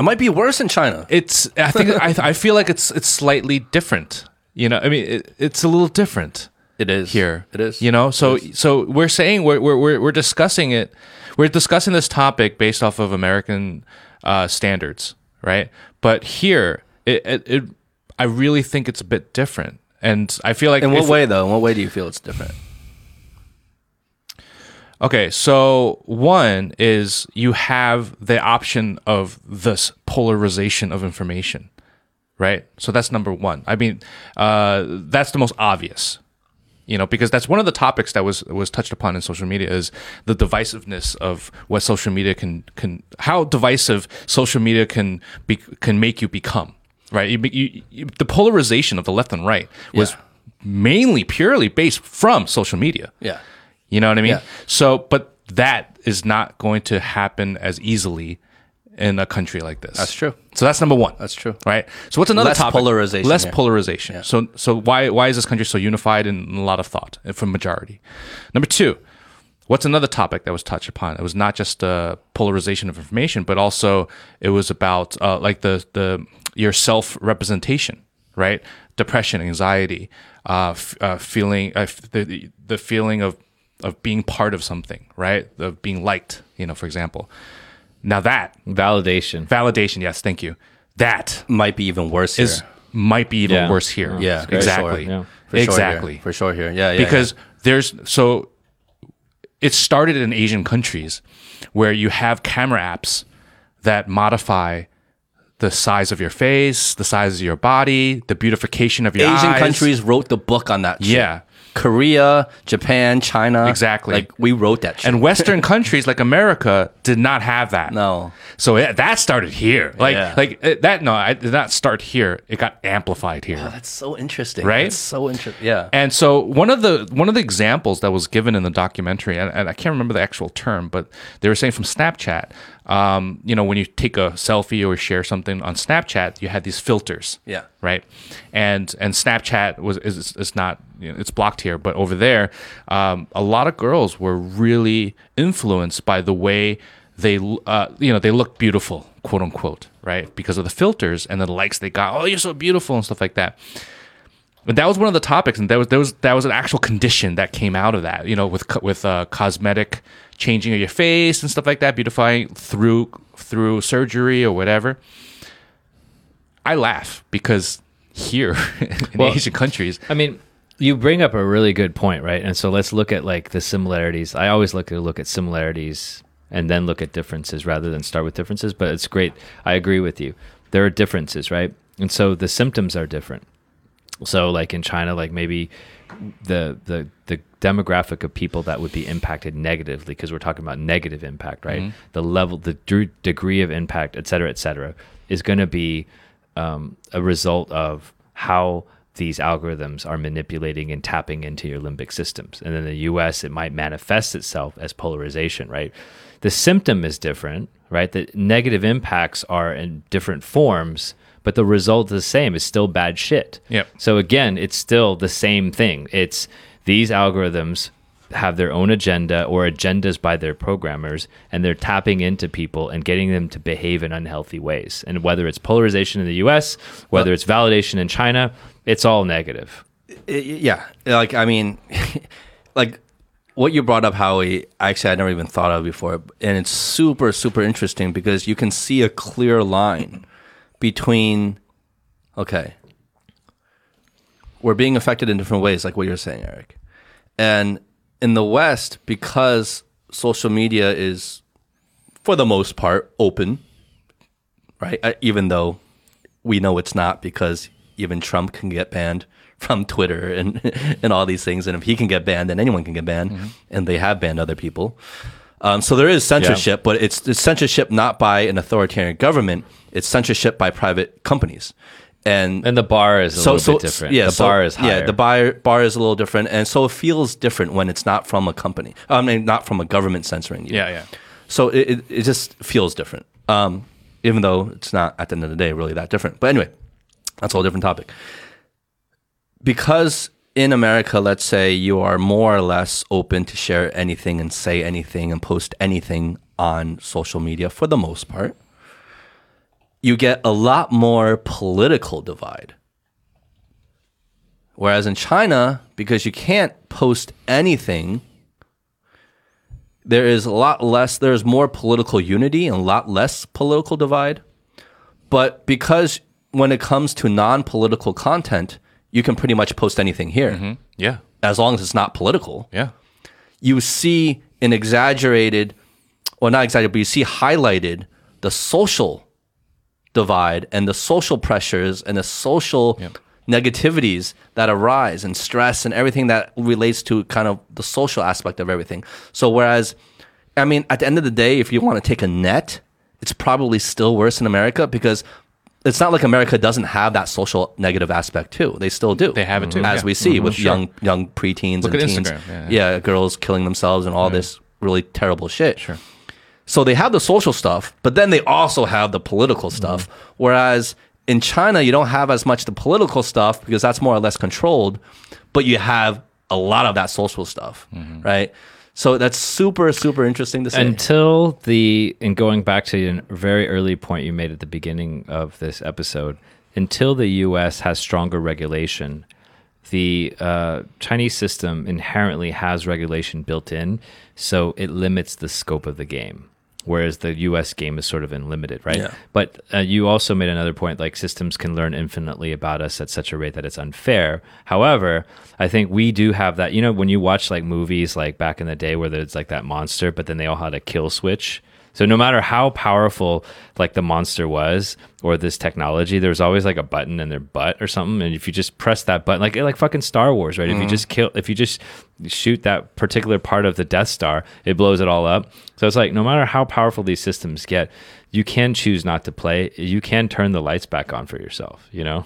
it might be worse in China. it's I think I I feel like it's it's slightly different. You know, I mean, it, it's a little different. It is here. It is. You know, so so we're saying we're we're we're, we're discussing it. We're discussing this topic based off of American uh, standards, right? But here, it, it, it I really think it's a bit different, and I feel like In what way though? In what way do you feel it's different? Okay, so one is you have the option of this polarization of information, right? So that's number one. I mean, uh, that's the most obvious, you know, because that's one of the topics that was was touched upon in social media is the divisiveness of what social media can can how divisive social media can be can make you become, right? You, you, you, the polarization of the left and right was Yeah. mainly purely based from social media. Yeah. You know what I mean? Yeah. So, but that is not going to happen as easily in a country like this. That's true. So that's number one. That's true. Right. So what's another Less topic? polarization Less polarization. So, so why why is this country so unified in a lot of thought and from majority? Number two, what's another topic that was touched upon? It was not just uh, polarization of information, but also it was about uh, like the the your self representation, right? Depression, anxiety, uh, f- uh, feeling uh, f- the the feeling of of being part of something, right? Of being liked, you know, for example. Now that Validation. validation, yes, thank you. That Might be even worse here. is might be even Yeah. worse here. yeah, for exactly. sure. Yeah. For sure here. exactly. For sure here. Yeah, yeah. because there's so it started in Asian countries where you have camera apps that modify the size of your face, the size of your body, the beautification of your. Asian eyes. countries wrote the book on that. shit. Yeah. Korea, Japan, China. Exactly. Like we wrote that shit. And Western countries like America did not have that. no. So it, that started here. Like Yeah. like it, that no, it did not start here. It got amplified here. Oh, that's so interesting. Right? That's so interesting. Yeah. And so one of the one of the examples that was given in the documentary, and, and I can't remember the actual term, but they were saying from Snapchat, um, you know, when you take a selfie or share something on Snapchat, you had these filters. Yeah. Right. And and Snapchat was is is not you know, it's blocked here, but over there, um, a lot of girls were really influenced by the way they uh, you know they look beautiful, quote unquote, right, because of the filters and the likes they got. Oh, you're so beautiful and stuff like that. But that was one of the topics, and that was there was that was an actual condition that came out of that. You know, with with uh, cosmetic changing of your face and stuff like that, beautifying through through surgery or whatever. I laugh because here in Well, Asian countries, I mean, you bring up a really good point, right? And so let's look at like the similarities. I always look to look at similarities and then look at differences rather than start with differences. But it's great. I agree with you. There are differences, right? And so the symptoms are different. So like in China, like maybe the the the demographic of people that would be impacted negatively because we're talking about negative impact, right? The level, the dr- degree of impact, et cetera, et cetera, is going to be um, a result of how these algorithms are manipulating and tapping into your limbic systems. And in the US, it might manifest itself as polarization, right? The symptom is different, right? The negative impacts are in different forms, but the result is the same. It's still bad shit. Yep. So again, it's still the same thing. It's these algorithms have their own agenda or agendas by their programmers and they're tapping into people and getting them to behave in unhealthy ways. And whether it's polarization in the US, whether it's validation in China, it's all negative. Yeah like i mean like what you brought up howie actually i never even thought of before and it's super super interesting because you can see a clear line between okay we're being affected in different ways like what you're saying eric and in the west because social media is for the most part open right Uh, even though we know it's not because even Trump can get banned from Twitter and and all these things. And if he can get banned, then anyone can get banned, and they have banned other people. Um, so there is censorship, but it's, it's censorship not by an authoritarian government. It's censorship by private companies, and And the bar is a little bit different. Yeah, the so- bar is higher. Yeah, the bar bar is a little different, and so it feels different when it's not from a company. I mean, not from a government censoring you. Yeah, yeah. So it, it, it just feels different, um, even though it's not at the end of the day really that different. But anyway, that's a whole different topic. Because in America, let's say you are more or less open to share anything and say anything and post anything on social media for the most part, you get a lot more political divide. Whereas in China, because you can't post anything there is a lot less there's more political unity and a lot less political divide but because when it comes to non-political content you can pretty much post anything here mm-hmm. Yeah. as long as it's not political Yeah. you see an exaggerated or not exaggerated but you see highlighted the social divide and the social pressures and the social negativities that arise and stress and everything that relates to kind of the social aspect of everything. So whereas I mean at the end of the day if you want to take a net it's probably still worse in America because it's not like America doesn't have that social negative aspect too. They still do. They have it too, mm-hmm. as yeah. we see mm-hmm. with young young preteens Look and teens. Instagram, yeah, yeah, girls killing themselves and all mm-hmm. this really terrible shit. Sure. So they have the social stuff, but then they also have the political stuff. Whereas in China, you don't have as much the political stuff because that's more or less controlled, but you have a lot of that social stuff, right? So that's super, super interesting to see. until the and going back to a very early point you made at the beginning of this episode until the us has stronger regulation the uh, chinese system inherently has regulation built in so it limits the scope of the game whereas the us game is sort of unlimited right Yeah. but uh, you also made another point like systems can learn infinitely about us at such a rate that it's unfair. However, I think we do have that. You know, when you watch like movies like back in the day where there's like that monster, but then they all had a kill switch. So no matter how powerful like the monster was or this technology, there was always like a button in their butt or something. And if you just press that button, like like fucking Star Wars, right? If you mm-hmm. just kill, if you just shoot that particular part of the Death Star, it blows it all up. So it's like no matter how powerful these systems get, you can choose not to play. You can turn the lights back on for yourself. You know.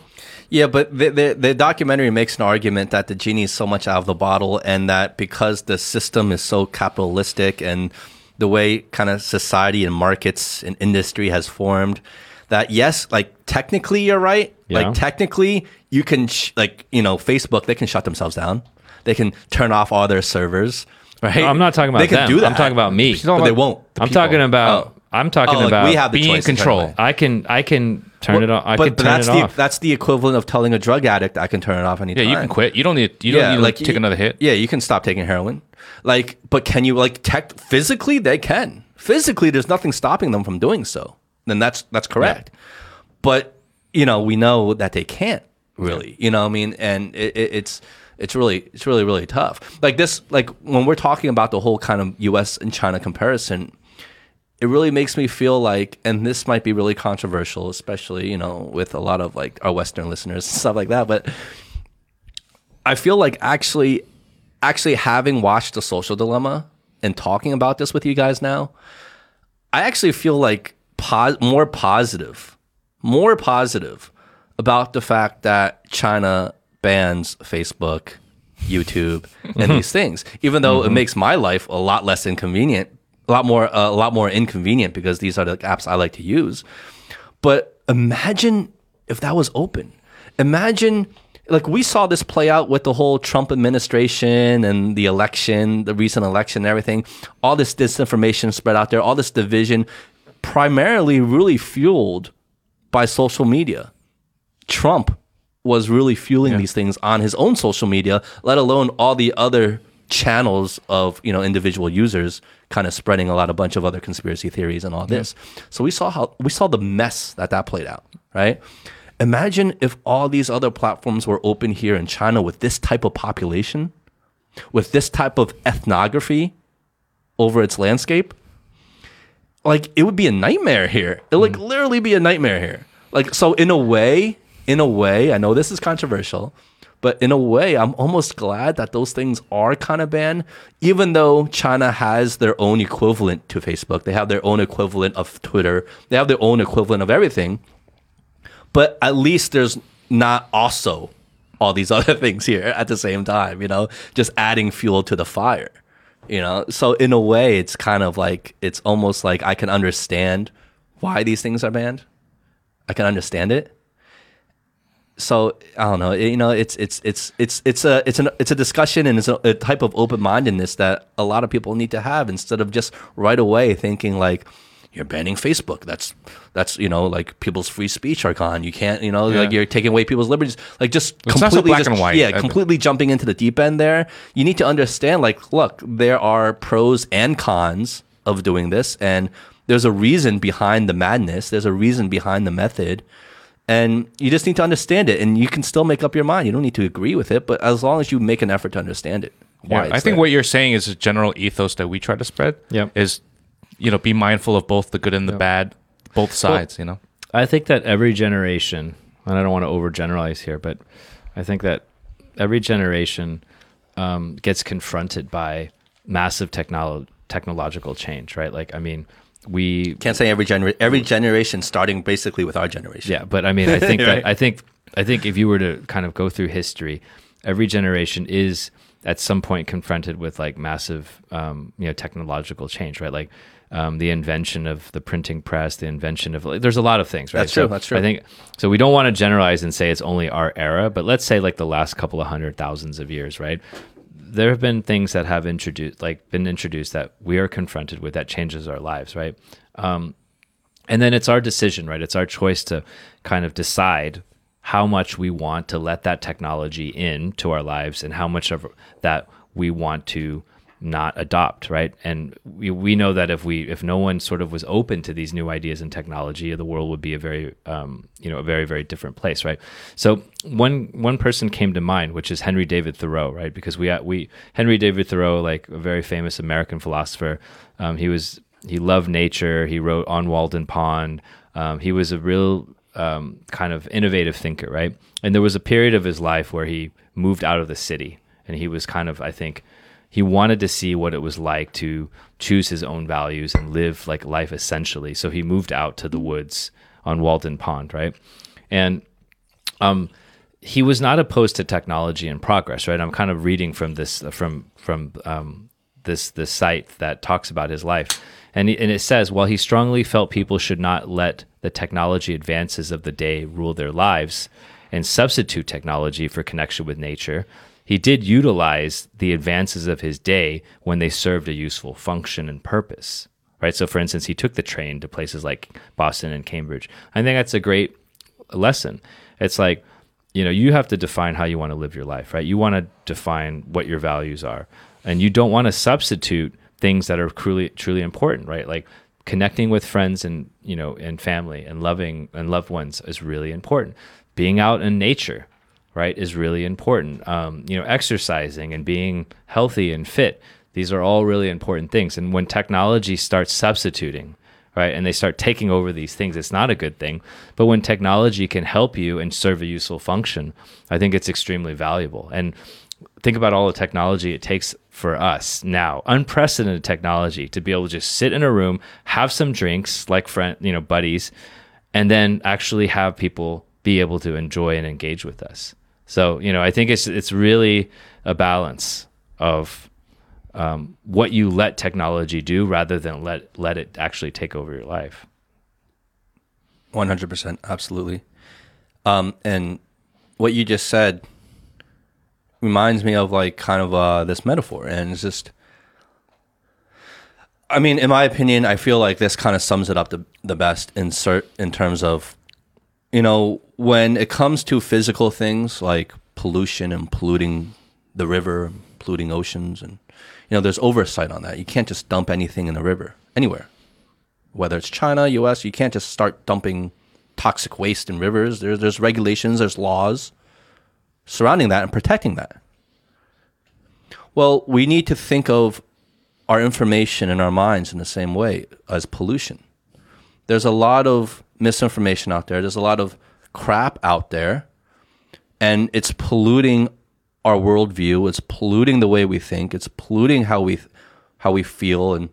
Yeah, but the, the the documentary makes an argument that the genie is so much out of the bottle, and that because the system is so capitalistic and the way kind of society and markets and industry has formed, that yes, like technically you're right. Yeah. Like technically you can sh- like you know Facebook they can shut themselves down. They can turn off all their servers. Right. No, I'm not talking about they can them. do that. I'm talking about me. But they won't. I'm talking about. Oh. I'm talking Oh, like, about we have the being in choice to turn it control. I can I can turn it off. I but, can but turn that's it the off. that's the equivalent of telling a drug addict I can turn it off Yeah, anytime. you can quit. You don't need. You don't need to take you- another hit. Yeah, you can stop taking heroin. Like, but can you like tech physically? They can physically. There's nothing stopping them from doing so. Then that's that's correct. But you know, we know that they can't really. You know, what I mean, and it, it, it's it's really it's really really tough. Like this, like when we're talking about the whole kind of U.S. and China comparison. It really makes me feel like, and this might be really controversial, especially you know with a lot of like our Western listeners and stuff like that. But I feel like actually actually having watched the social dilemma and talking about this with you guys now, I actually feel like pos- more positive, more positive about the fact that China bans Facebook, YouTube, and these things. Even though it makes my life a lot less inconvenient, a lot more uh, a lot more inconvenient because these are the apps I like to use. But imagine if that was open. Imagine like we saw this play out with the whole Trump administration and the election, the recent election and everything. All this disinformation spread out there, all this division primarily really fueled by social media. Trump was really fueling these things on his own social media, let alone all the other channels of you know individual users kind of spreading a lot of bunch of other conspiracy theories and all this. So we saw how we saw the mess that that played out, right? Imagine if all these other platforms were open here in China with this type of population, with this type of ethnography over its landscape. Like it would be a nightmare here. It would like mm. literally be a nightmare here. Like so in a way, in a way, I know this is controversial, but in a way, I'm almost glad that those things are kind of banned, even though China has their own equivalent to Facebook. They have their own equivalent of Twitter. They have their own equivalent of everything. But at least there's not also all these other things here at the same time, you know, just adding fuel to the fire, you know? So in a way, it's kind of like, it's almost like I can understand why these things are banned. I can understand it so I don't know. You know, it's it's it's it's it's a it's an it's a discussion and it's a, a type of open mindedness that a lot of people need to have instead of just right away thinking like you're banning Facebook. That's that's you know like people's free speech are gone. You can't you know Yeah. like you're taking away people's liberties. Like just It's not so completely black just- and white. Yeah, I- completely jumping into the deep end there. You need to understand like look, there are pros and cons of doing this, and there's a reason behind the madness. There's a reason behind the method and you just need to understand it and you can still make up your mind you don't need to agree with it but as long as you make an effort to understand it why Yeah, I think there. what you're saying is a general ethos that we try to spread. Yep. Is you know be mindful of both the good and the bad, both sides. you know. I think that every generation, and I don't want to overgeneralize here, but I think that every generation um, gets confronted by massive technolo- technological change, right? Like, I mean, we can't say every gener- every generation starting basically with our generation yeah, but I mean, I think Right. that I think I think if you were to kind of go through history, every generation is at some point confronted with like massive, um, you know, technological change, right? Like um, the invention of the printing press, the invention of like, there's a lot of things, right? That's true, So that's true. I think so. We don't want to generalize and say it's only our era, but let's say like the last couple of hundred thousands of years, right? there have been things that have introduced like been introduced that we are confronted with that changes our lives right um, and then it's our decision right it's our choice to kind of decide how much we want to let that technology in to our lives and how much of that we want to not adopt right? And we, we know that if we if no one sort of was open to these new ideas and technology the world would be a very um, you know a very very different place right? So one one person came to mind which is henry david thoreau right? Because we we henry david thoreau like a very famous american philosopher um, he was he loved nature he wrote on walden pond um, he was a real um, kind of innovative thinker right? And there was a period of his life where he moved out of the city and he was kind of i think he wanted to see what it was like to choose his own values and live like life essentially. So he moved out to the woods on Walden Pond, right? And um, he was not opposed to technology and progress, right? I'm kind of reading from this from from um, this this site that talks about his life, and he, and it says while he strongly felt people should not let the technology advances of the day rule their lives and substitute technology for connection with nature. He did utilize the advances of his day when they served a useful function and purpose, right? So, for instance, he took the train to places like Boston and Cambridge. I think that's a great lesson. It's like, you know, you have to define how you want to live your life, right? You want to define what your values are, and you don't want to substitute things that are truly truly important, right? Like connecting with friends and you know and family and loving and loved ones is really important. Being out in nature, right, is really important. Um, you know, exercising and being healthy and fit. These are all really important things. And when technology starts substituting, right, and they start taking over these things, it's not a good thing. But when technology can help you and serve a useful function, I think it's extremely valuable. And think about all the technology it takes for us now, unprecedented technology to be able to just sit in a room, have some drinks like friend, you know, buddies, and then actually have people be able to enjoy and engage with us. So, you know, I think it's it's really a balance of um, what you let technology do rather than let let it actually take over your life. 100% absolutely Um, and what you just said reminds me of like kind of uh, this metaphor, and it's just. I mean, in my opinion, I feel like this kind of sums it up the, the best in cert, in terms of, you know, when it comes to physical things like pollution and polluting the river, polluting oceans, and you know, there's oversight on that. You can't just dump anything in the river anywhere, whether it's China, U.S. You can't just start dumping toxic waste in rivers. There's there's regulations, there's laws surrounding that and protecting that. Well, we need to think of our information in our minds in the same way as pollution. There's a lot of misinformation out there. There's a lot of crap out there, and it's polluting our worldview. It's polluting the way we think. It's polluting how we how we feel and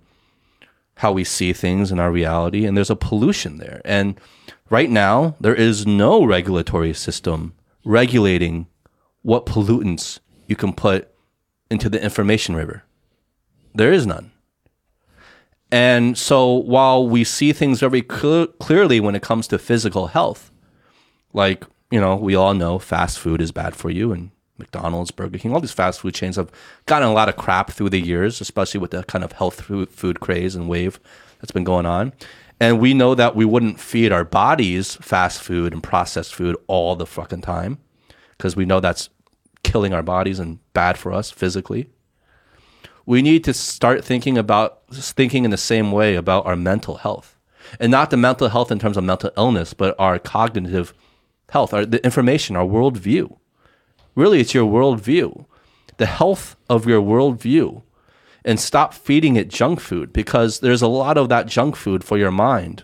how we see things in our reality. And there's a pollution there. And right now, there is no regulatory system regulating what pollutants you can put into the information river. There is none. And so while we see things very cl- clearly when it comes to physical health, like, you know, we all know fast food is bad for you and McDonald's, Burger King, all these fast food chains have gotten a lot of crap through the years, especially with the kind of health food craze and wave that's been going on. And we know that we wouldn't feed our bodies fast food and processed food all the fucking time because we know that's killing our bodies and bad for us physically. We need to start thinking about thinking in the same way about our mental health. And not the mental health in terms of mental illness, but our cognitive health, our the information, our worldview. Really, it's your worldview, the health of your worldview. And stop feeding it junk food because there's a lot of that junk food for your mind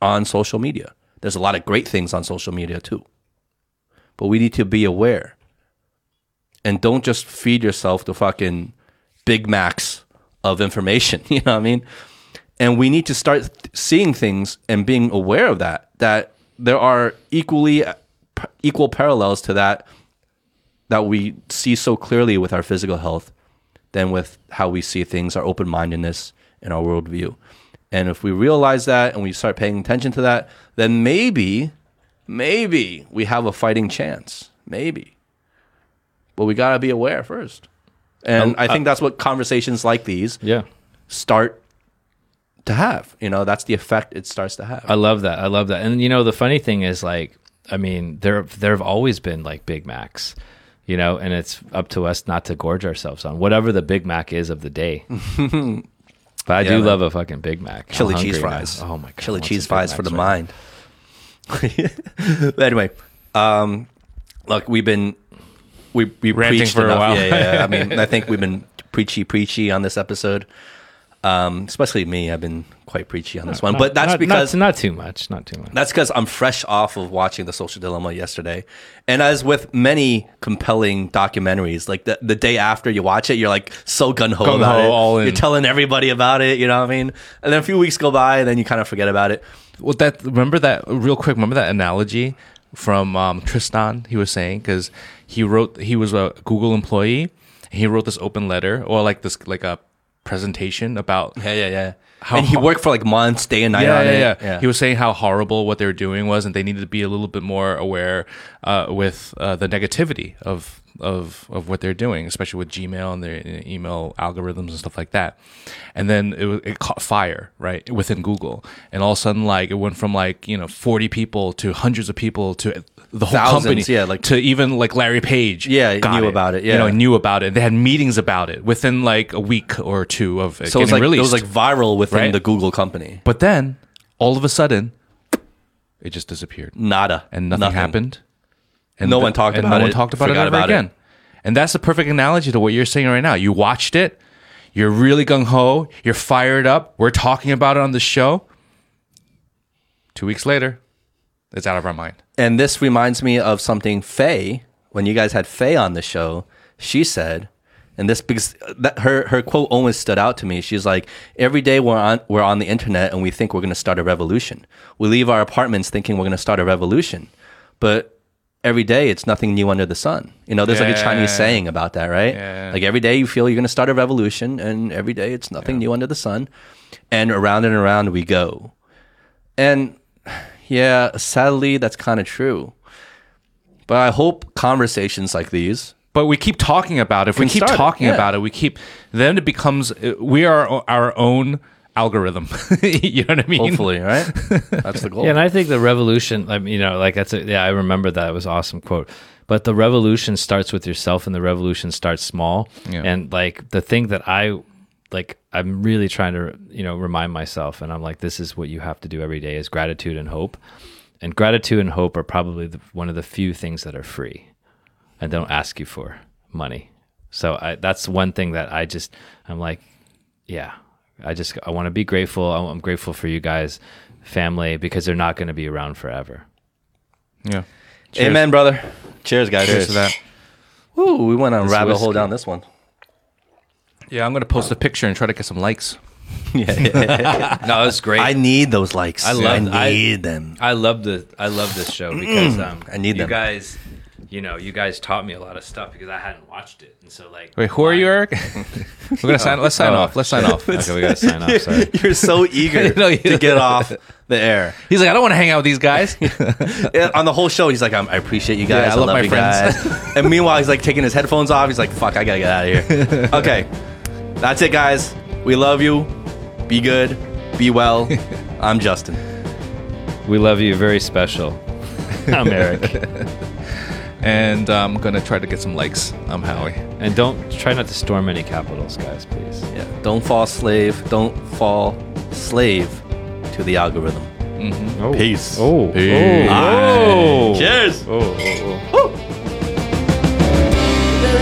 on social media. There's a lot of great things on social media too. But we need to be aware. And don't just feed yourself the fucking Big Macs of information. You know what I mean? And we need to start seeing things and being aware of that, that there are equally uh, equal parallels to that that we see so clearly with our physical health than with how we see things, our open mindedness, and our worldview. And if we realize that and we start paying attention to that, then maybe, maybe we have a fighting chance. Maybe. But we got to be aware first. And Um, I think that's what conversations like these Yeah. start to have. You know, that's the effect it starts to have. I love that. I love that. And you know, the funny thing is like, I mean, there there have always been like Big Macs, you know, and it's up to us not to gorge ourselves on whatever the Big Mac is of the day. but I Yeah, do man. love a fucking Big Mac. Chili cheese hungry now. fries. Oh my god. chili cheese fries for the right mind. anyway, um, look, we've been we we Ranting preached for a while. Yeah, yeah, yeah. I mean, I think we've been preachy, preachy on this episode. Um, especially me, I've been quite preachy on this one. But that's not- because not, not too much. Not too much. that's because I'm fresh off of watching The Social Dilemma yesterday. And as with many compelling documentaries, like the, the day after you watch it, you're like so gun ho about it. all in. You're telling everybody about it, you know what I mean? And then a few weeks go by, and then you kind of forget about it. Well, that remember that real quick. Remember that analogy from um, Tristan? He was saying because he wrote he was a Google employee. He wrote this open letter or like this like a presentation about Yeah, yeah, yeah. How and he worked for like months, day and night yeah, on yeah, it. yeah, yeah, He was saying how horrible what they were doing was, and they needed to be a little bit more aware uh, with uh, the negativity of of of what they're doing, especially with Gmail and their email algorithms and stuff like that. And then it, it caught fire right within Google, and all of a sudden, like it went from like you know forty people to hundreds of people to the whole Thousands, company, yeah, like- to even like Larry Page, Yeah, knew about it, you know, knew about it. They had meetings about it within like a week or two of it So it was like released. it was like viral within Right? the Google company. But then, all of a sudden, it just disappeared, Nada. and nothing, happened. And No the- one talked about no one talked about it ever about it. again. And that's the perfect analogy to what you're saying right now. You watched it, you're really gung ho, you're fired up. We're talking about it on the show. Two weeks later, it's out of our mind. And this reminds me of something Faye, when you guys had Faye on the show, she said, and this because that her her quote always stood out to me. She's like, every day we're on we're on the internet and we think we're going to start a revolution. We leave our apartments thinking we're going to start a revolution, but every day it's nothing new under the sun. You know, there's like a Chinese Yeah. saying about that, right? Yeah. Like every day you feel you're going to start a revolution, and every day it's nothing new under the sun, and around and around we go. And yeah, sadly, that's kind of true. But I hope conversations like these. But we keep talking about it. If we keep start talking yeah. about it, we keep then it becomes uh, we are our own algorithm. you know what I mean? Hopefully, right? That's the goal. Yeah, and I think the revolution, I mean, you know, like that's a, yeah, I remember that. It was awesome quote. But the revolution starts with yourself and the revolution starts small. Yeah. And like the thing that I like I'm really trying to, you know, remind myself and I'm like this is what you have to do every day is gratitude and hope. And gratitude and hope are probably the, one of the few things that are free and don't ask you for money. So I, that's one thing that I just I'm like, yeah, I just I want to be grateful. I'm I'm grateful for you guys, family, because they're not going to be around forever. Yeah. Amen, brother. Cheers, guys. Cheers to that. Woo, we went on This rabbit hole down this one. Yeah, I'm gonna post a picture and try to get some likes. yeah. No, it's great. I need those likes. I love- I I- need them. I love the I love this show because um, I need you them. guys. You know, you guys taught me a lot of stuff because I hadn't watched it, and so like. Wait, who are you, Eric? We're gonna sign. Let's sign Oh. off. Let's sign off. Okay, we gotta sign off. Sorry. You're so eager No, you- to get off the air. He's like, I don't want to hang out with these guys. Yeah, on the whole show, he's like, I'm, I appreciate you guys. Yeah, I I, love love, my you friends." guys. and meanwhile, he's like taking his headphones off. He's like, fuck, I gotta get out of here. okay, that's it, guys. We love you. Be good. Be well. I'm Justin. We love you. Very special. I'm Eric, and I'm gonna try to get some likes. I'm Howie. and don't try not to storm any capitals, guys, please. Yeah, don't fall slave. Don't fall slave to the algorithm. Mm-hmm. Oh. Peace. Oh. oh. Peace. Oh. oh. Cheers. Oh. oh, oh. But